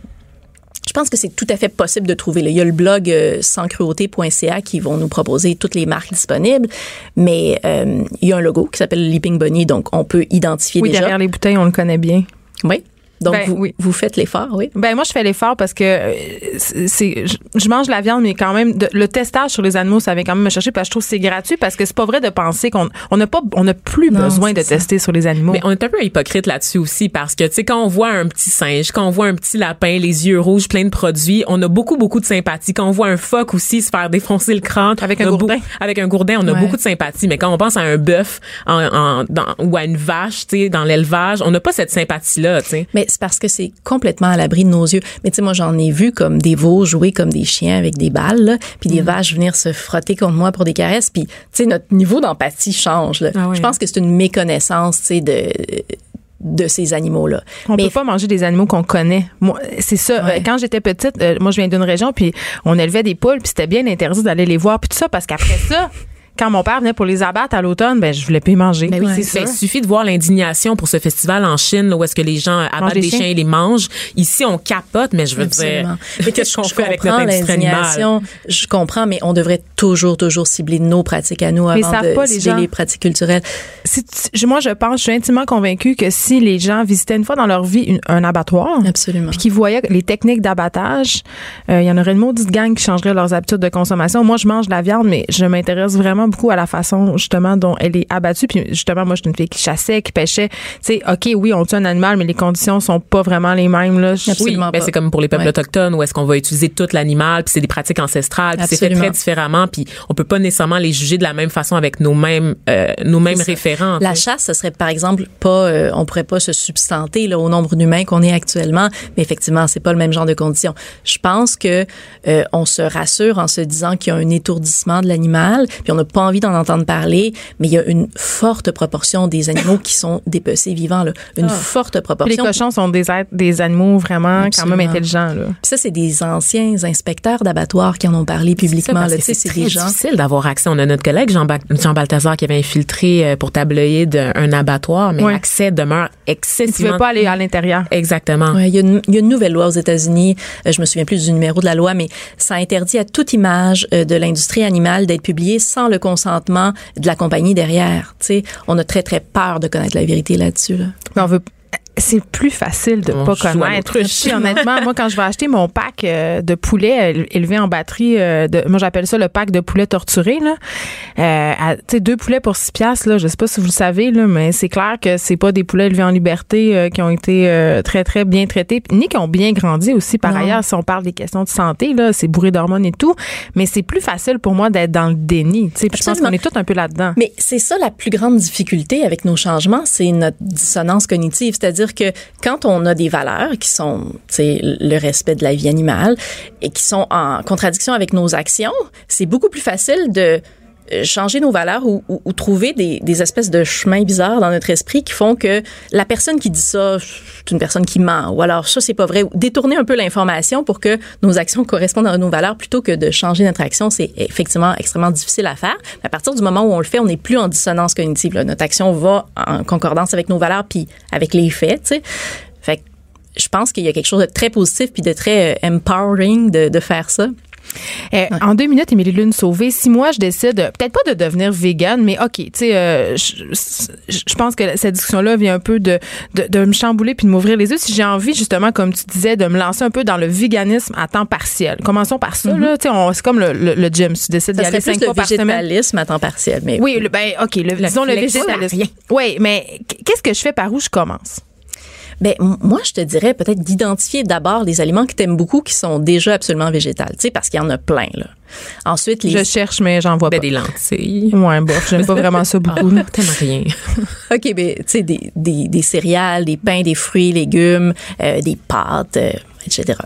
je pense que c'est tout à fait possible de trouver. là. Il y a le blog euh, sanscruauté.ca qui vont nous proposer toutes les marques disponibles, mais euh, il y a un logo qui s'appelle Leaping Bunny, donc on peut identifier Oui, déjà. derrière les bouteilles, on le connaît bien. Oui. Donc, Ben, vous, oui. vous faites l'effort, oui. Ben moi je fais l'effort parce que euh, c'est je, je mange la viande mais quand même de- le testage sur les animaux ça vient quand même me chercher parce que je trouve que c'est gratuit parce que c'est pas vrai de penser qu'on on n'a pas on n'a plus Non, besoin de ça. tester sur les animaux. Mais on est un peu hypocrite là-dessus aussi parce que, tu sais, quand on voit un petit singe, quand on voit un petit lapin, les yeux rouges, plein de produits, on a beaucoup, beaucoup de sympathie. Quand on voit un phoque aussi se faire défoncer le crâne. Avec un a gourdin. avec un gourdin, on a Ouais. beaucoup de sympathie. Mais quand on pense à un bœuf en, en- ou à une vache, tu sais, dans l'élevage, on n'a pas cette sympathie-là, tu sais. Mais c'est parce que c'est complètement à l'abri de nos yeux. Mais tu sais, moi, j'en ai vu comme des veaux jouer comme des chiens avec des balles, puis Mm. des vaches venir se frotter contre moi pour des caresses. Puis, tu sais, notre niveau d'empathie change. Là. Ah. Je pense que c'est une méconnaissance, tu sais, de de ces animaux-là. On Mais peut pas manger des animaux qu'on connaît. Moi, c'est ça. Ouais. Euh, Quand j'étais petite, euh, moi je viens d'une région puis on élevait des poules puis c'était bien interdit d'aller les voir puis tout ça parce qu'après ça, quand mon père venait pour les abattre à l'automne, ben je voulais plus y manger. Ben oui, c'est c'est ça. Ben, il suffit de voir l'indignation pour ce festival en Chine, là, où est-ce que les gens abattent des des, chiens. et les mangent. Ici, on capote, mais je veux Absolument. dire, Mais qu'est-ce qu'on je fait avec notre industrie animale? l'indignation. Je comprends, mais on devrait toujours, toujours cibler nos pratiques à nous Mais ils avant savent de pas, les cibler gens. les pratiques culturelles. Si tu- moi je pense, je suis intimement convaincue que si les gens visitaient une fois dans leur vie une- un abattoir, Absolument. puis qu'ils voyaient les techniques d'abattage, euh, il y en aurait une maudite gang qui changerait leurs habitudes de consommation. Moi, je mange de la viande, mais je m'intéresse vraiment beaucoup à la façon justement dont elle est abattue. Puis justement, moi, je suis une fille qui chassait, qui pêchait. Tu sais, ok, oui, on tue un animal, mais les conditions sont pas vraiment les mêmes là. Je- Oui, Absolument ben pas. c'est comme pour les peuples Ouais. autochtones où est-ce qu'on va utiliser tout l'animal, puis c'est des pratiques ancestrales, puis c'est fait Absolument. très différemment, puis on peut pas nécessairement les juger de la même façon avec nos mêmes euh, nos mêmes référents. La chasse, ce serait par exemple pas, euh, on pourrait pas se substanter là, au nombre d'humains qu'on est actuellement, mais effectivement, c'est pas le même genre de conditions. Je pense que euh, on se rassure en se disant qu'il y a un étourdissement de l'animal, puis on n'a pas envie d'en entendre parler, mais il y a une forte proportion des animaux qui sont dépecés vivants, là. une forte Puis les proportion. cochons sont des êtres, des animaux vraiment quand même Absolument. intelligents là. Puis ça, c'est des anciens inspecteurs d'abattoirs qui en ont parlé publiquement. Tu c'est c'est très des gens. difficile d'avoir accès. On a notre collègue Jean, Ba- Jean Balthazar qui avait infiltré euh, pour tabloïd un abattoir, mais Ouais. l'accès demeure Ils ne excessivement. pouvaient pas aller à l'intérieur. Exactement. Ouais, il, y a une, il y a une nouvelle loi aux États-Unis, euh, je me souviens plus du numéro de la loi, mais ça interdit à toute image euh, de l'industrie animale d'être publiée sans le consentement de la compagnie derrière. Tu sais, on a très très peur de connaître la vérité là-dessus. C'est plus facile de On pas connaître. Puis, honnêtement, moi, quand je vais acheter mon pack euh, de poulet euh, élevé en batterie, euh, de, moi, j'appelle ça le pack de poulet torturé, là. Euh, tu sais, deux poulets pour six piastres, là. Je sais pas si vous le savez, là, mais c'est clair que c'est pas des poulets élevés en liberté euh, qui ont été euh, très, très bien traités, ni qui ont bien grandi aussi. Par Non. ailleurs, si on parle des questions de santé, là, c'est bourré d'hormones et tout. Mais c'est plus facile pour moi d'être dans le déni, tu sais. Je pense qu'on est tous un peu là-dedans. Mais c'est ça la plus grande difficulté avec nos changements, c'est notre dissonance cognitive. C'est-à-dire que quand on a des valeurs qui sont, le respect de la vie animale et qui sont en contradiction avec nos actions, c'est beaucoup plus facile de changer nos valeurs ou, ou- ou trouver des, des espèces de chemins bizarres dans notre esprit qui font que la personne qui dit ça, c'est une personne qui ment, ou alors ça, c'est pas vrai, ou détourner un peu l'information pour que nos actions correspondent à nos valeurs plutôt que de changer notre action, c'est effectivement extrêmement difficile à faire. Mais à partir du moment où on le fait, on n'est plus en dissonance cognitive. là. Notre action va en concordance avec nos valeurs puis avec les faits, tu sais. Fait que je pense qu'il y a quelque chose de très positif puis de très euh, empowering de, de faire ça. Euh, En deux minutes, Émilie Lune Sauvé, si moi je décide, peut-être pas de devenir végane, mais OK, tu sais, euh, je pense que cette discussion-là vient un peu de, de, de me chambouler puis de m'ouvrir les yeux. Si j'ai envie, justement, comme tu disais, de me lancer un peu dans le véganisme à temps partiel. Commençons par ça, là. Tu sais, on- c'est comme le, le, le gym. Tu décides d'y aller cinq le fois par semaine. végétalisme à temps partiel. Mais Oui, le- ben, OK, le, disons le végétalisme. Oui, mais qu'est-ce que je fais par où je commence? Ben, moi, je te dirais peut-être d'identifier d'abord les aliments que tu aimes beaucoup qui sont déjà absolument végétales, tu sais, parce qu'il y en a plein, là. Ensuite, les... Je cherche, mais j'en vois Ben, pas. des lentilles. Ouais, bof, j'aime pas vraiment ça beaucoup. là. Tellement rien. OK, ben, tu sais, des, des, des céréales, des pains, des fruits, légumes, euh, des pâtes, euh, etc.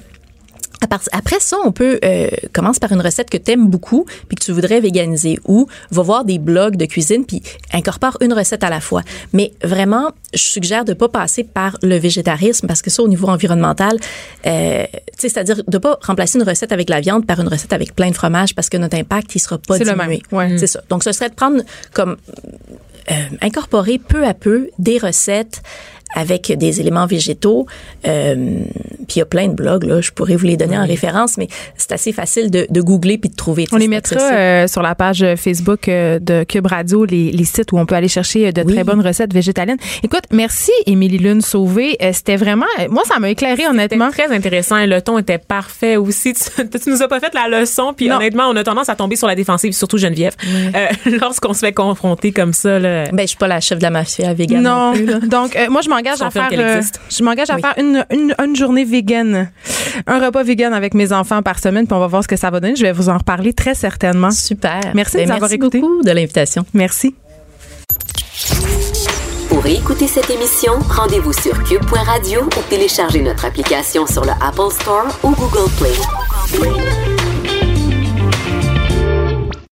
Après ça, on peut euh, commence par une recette que tu aimes beaucoup puis que tu voudrais véganiser ou va voir des blogs de cuisine puis incorpore une recette à la fois. Mais vraiment, je suggère de pas passer par le végétarisme parce que ça au niveau environnemental, euh, c'est-à-dire de pas remplacer une recette avec la viande par une recette avec plein de fromage parce que notre impact il sera pas C'est le diminué. même, ouais. C'est ça. Donc ce serait de prendre comme euh, incorporer peu à peu des recettes avec des éléments végétaux. Euh, puis il y a plein de blogs, là, je pourrais vous les donner en référence, mais c'est assez facile de, de googler puis de trouver. On les mettra euh, sur la page Facebook euh, de Cube Radio, les, les sites où on peut aller chercher euh, de Oui. très bonnes recettes végétaliennes. Écoute, merci Émilie Lune Sauvé. Euh, C'était vraiment, euh, moi ça m'a éclairé honnêtement. Très intéressant. et Le ton était parfait aussi. Tu, tu nous as pas fait la leçon. Puis Non. honnêtement, on a tendance à tomber sur la défensive, surtout Geneviève. Euh, lorsqu'on se fait confronter comme ça, là. Ben, je suis pas la chef de la mafia végane non, Non, plus. donc euh, moi je m'engage Je à faire, euh, je m'engage à Oui. faire une, une, une journée vegan, un repas vegan avec mes enfants par semaine, puis on va voir ce que ça va donner. Je vais vous en reparler très certainement. Super. Merci de Ben, nous avoir merci écoutés. beaucoup de l'invitation. Merci. Pour écouter cette émission, rendez-vous sur cube.radio ou téléchargez notre application sur le Apple Store ou Google Play.